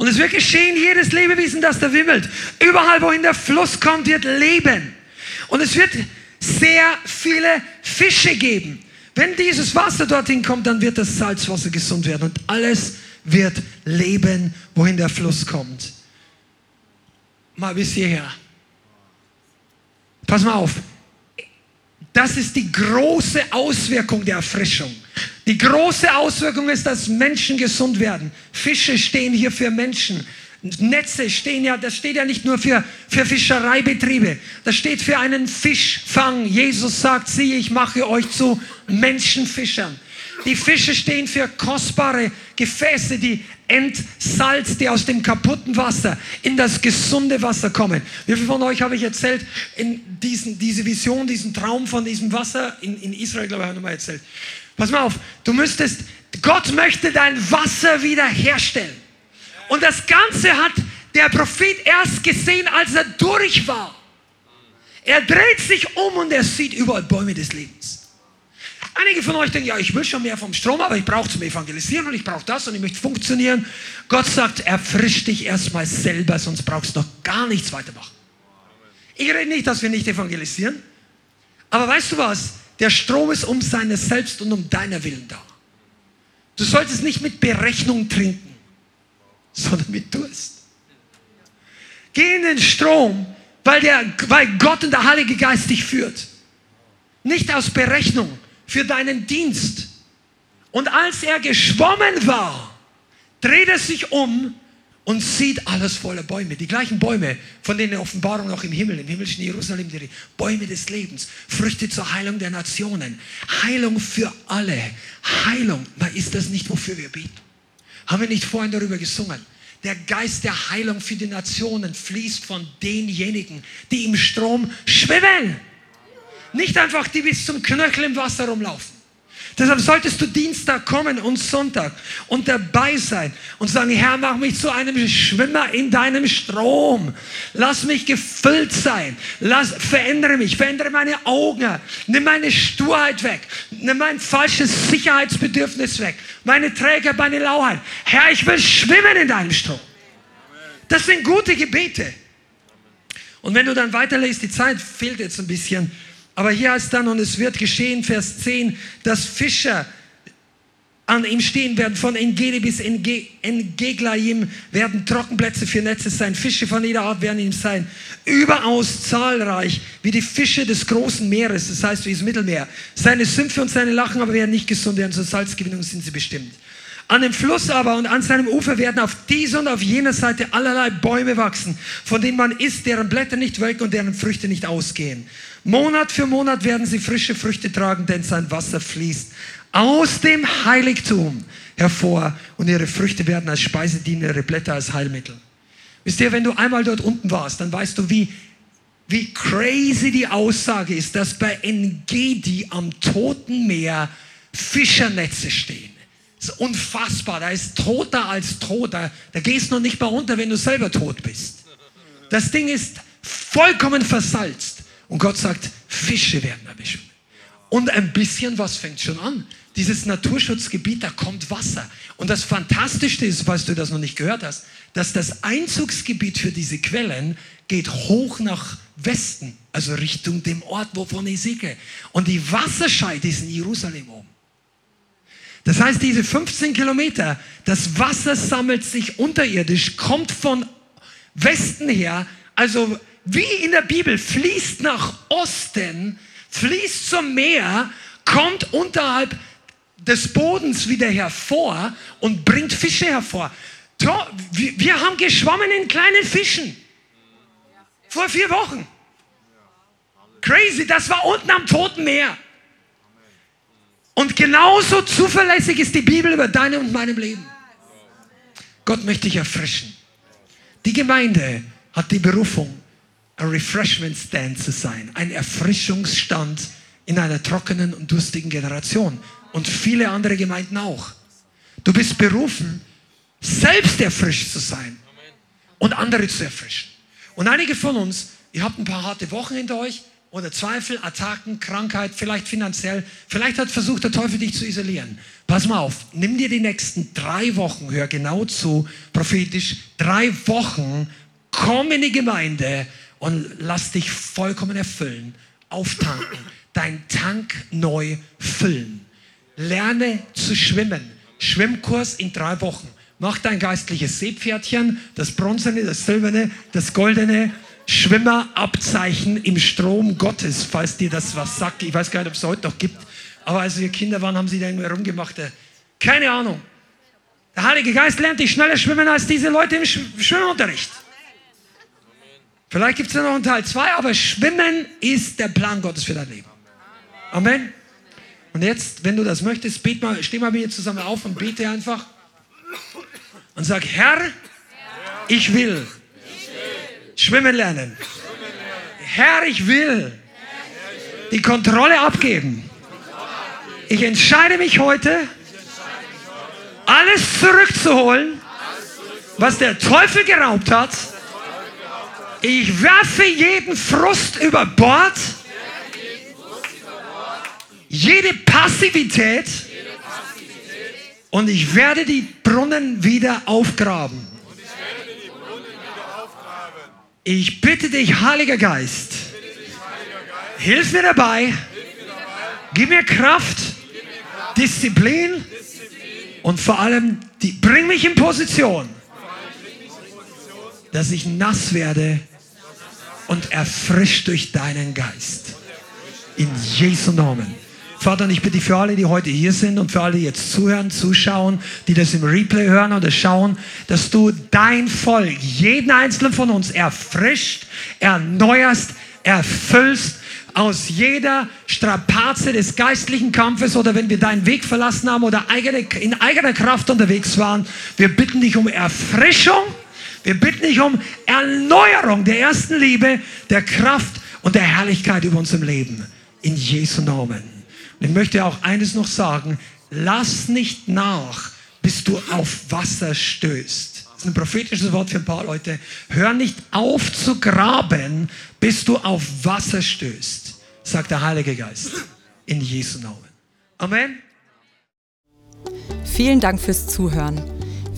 B: Und es wird geschehen, jedes Lebewesen, das da wimmelt. Überall, wohin der Fluss kommt, wird leben. Und es wird sehr viele Fische geben. Wenn dieses Wasser dorthin kommt, dann wird das Salzwasser gesund werden und alles wird leben, wohin der Fluss kommt. Mal bis hierher. Pass mal auf. Das ist die große Auswirkung der Erfrischung. Die große Auswirkung ist, dass Menschen gesund werden. Fische stehen hier für Menschen. Netze stehen ja, das steht ja nicht nur für, für Fischereibetriebe, das steht für einen Fischfang. Jesus sagt, siehe, ich mache euch zu Menschenfischern. Die Fische stehen für kostbare Gefäße, die entsalzt, die aus dem kaputten Wasser in das gesunde Wasser kommen. Wie viele von euch habe ich erzählt, in diesen, diese Vision, diesen Traum von diesem Wasser in, in Israel, glaube ich, habe ich nochmal erzählt. Pass mal auf, du müsstest, Gott möchte dein Wasser wiederherstellen. Und das Ganze hat der Prophet erst gesehen, als er durch war. Er dreht sich um und er sieht überall Bäume des Lebens. Einige von euch denken, ja, ich will schon mehr vom Strom, aber ich brauche zum Evangelisieren und ich brauche das und ich möchte funktionieren. Gott sagt, erfrisch dich erstmal selber, sonst brauchst du noch gar nichts weitermachen. Ich rede nicht, dass wir nicht evangelisieren, aber weißt du was? Der Strom ist um seine selbst und um deiner Willen da. Du solltest nicht mit Berechnung trinken, sondern mit Durst. Geh in den Strom, weil, der, weil Gott und der Heilige Geist dich führt. Nicht aus Berechnung für deinen Dienst. Und als er geschwommen war, dreht er sich um und sieht alles voller Bäume. Die gleichen Bäume, von denen Offenbarung noch im Himmel, im himmlischen Jerusalem, die Bäume des Lebens, Früchte zur Heilung der Nationen, Heilung für alle. Heilung, ist das nicht, wofür wir beten? Haben wir nicht vorhin darüber gesungen? Der Geist der Heilung für die Nationen fließt von denjenigen, die im Strom schwimmen. Nicht einfach die bis zum Knöchel im Wasser rumlaufen. Deshalb solltest du Dienstag kommen und Sonntag und dabei sein und sagen, Herr, mach mich zu einem Schwimmer in deinem Strom. Lass mich gefüllt sein. Lass, verändere mich, verändere meine Augen. Nimm meine Sturheit weg. Nimm mein falsches Sicherheitsbedürfnis weg. Meine Träger, meine Lauheit. Herr, ich will schwimmen in deinem Strom. Das sind gute Gebete. Und wenn du dann weiterlässt, die Zeit fehlt jetzt ein bisschen, aber hier heißt dann, und es wird geschehen, Vers 10, dass Fischer an ihm stehen werden, von Engedi bis Engeglaim werden Trockenplätze für Netze sein, Fische von jeder Art werden ihm sein, überaus zahlreich, wie die Fische des großen Meeres, das heißt wie das Mittelmeer. Seine Sümpfe und seine Lachen aber werden nicht gesund werden, zur Salzgewinnung sind sie bestimmt. An dem Fluss aber und an seinem Ufer werden auf dieser und auf jener Seite allerlei Bäume wachsen, von denen man isst, deren Blätter nicht welken und deren Früchte nicht ausgehen. Monat für Monat werden sie frische Früchte tragen, denn sein Wasser fließt aus dem Heiligtum hervor und ihre Früchte werden als Speise dienen, ihre Blätter als Heilmittel. Wisst ihr, wenn du einmal dort unten warst, dann weißt du, wie, wie crazy die Aussage ist, dass bei Engedi am Toten Meer Fischernetze stehen. Das ist unfassbar. Da ist toter als toter. Da gehst du noch nicht mal runter, wenn du selber tot bist. Das Ding ist vollkommen versalzt. Und Gott sagt, Fische werden beschwimmen. Und ein bisschen was fängt schon an. Dieses Naturschutzgebiet, da kommt Wasser. Und das Fantastischste ist, falls du das noch nicht gehört hast, dass das Einzugsgebiet für diese Quellen geht hoch nach Westen, also Richtung dem Ort, wovon ich singe. Und die Wasserscheide ist in Jerusalem oben. Das heißt, diese 15 Kilometer, das Wasser sammelt sich unterirdisch, kommt von Westen her, also wie in der Bibel, fließt nach Osten, fließt zum Meer, kommt unterhalb des Bodens wieder hervor und bringt Fische hervor. Wir haben geschwommen in kleinen Fischen. Vor vier Wochen. Crazy, das war unten am Toten Meer. Und genauso zuverlässig ist die Bibel über deinem und meinem Leben. Gott möchte dich erfrischen. Die Gemeinde hat die Berufung, ein Refreshment Stand zu sein, ein Erfrischungsstand in einer trockenen und durstigen Generation. Und viele andere Gemeinden auch. Du bist berufen, selbst erfrischt zu sein und andere zu erfrischen. Und einige von uns, ihr habt ein paar harte Wochen hinter euch, oder Zweifel, Attacken, Krankheit, vielleicht finanziell. Vielleicht hat versucht der Teufel dich zu isolieren. Pass mal auf, nimm dir die nächsten drei Wochen, hör genau zu, prophetisch, drei Wochen, komm in die Gemeinde und lass dich vollkommen erfüllen, auftanken, dein Tank neu füllen. Lerne zu schwimmen. Schwimmkurs in drei Wochen. Mach dein geistliches Seepferdchen, das bronzene, das silberne, das goldene, Schwimmerabzeichen im Strom Gottes, falls dir das was sagt. Ich weiß gar nicht, ob es heute noch gibt. Aber als wir Kinder waren, haben sie da irgendwie rumgemacht. Äh, keine Ahnung. Der Heilige Geist lernt dich schneller schwimmen als diese Leute im Schwimmunterricht. Vielleicht gibt es ja noch einen Teil 2, aber Schwimmen ist der Plan Gottes für dein Leben. Amen. Und jetzt, wenn du das möchtest, bet mal, steh mal mit mir zusammen auf und bete einfach. Und sag, Herr, ich will Schwimmen lernen. Herr, ich will die Kontrolle abgeben. Ich entscheide mich heute, alles zurückzuholen, was der Teufel geraubt hat. Ich werfe jeden Frust über Bord, jede Passivität. Und ich werde die Brunnen wieder aufgraben. Ich bitte dich, Heiliger Geist, hilf mir dabei, gib mir Kraft, Disziplin und vor allem die, bring mich in Position, dass ich nass werde und erfrischt durch deinen Geist. In Jesu Namen. Vater, ich bitte für alle, die heute hier sind und für alle, die jetzt zuhören, zuschauen, die das im Replay hören oder schauen, dass du dein Volk, jeden einzelnen von uns erfrischt, erneuerst, erfüllst aus jeder Strapaze des geistlichen Kampfes oder wenn wir deinen Weg verlassen haben oder eigene, in eigener Kraft unterwegs waren. Wir bitten dich um Erfrischung. Wir bitten dich um Erneuerung der ersten Liebe, der Kraft und der Herrlichkeit über unserem Leben. In Jesu Namen. ich möchte auch eines noch sagen, lass nicht nach, bis du auf Wasser stößt. Das ist ein prophetisches Wort für ein paar Leute. Hör nicht auf zu graben, bis du auf Wasser stößt, sagt der Heilige Geist. In Jesu Namen. Amen.
C: Vielen Dank fürs Zuhören.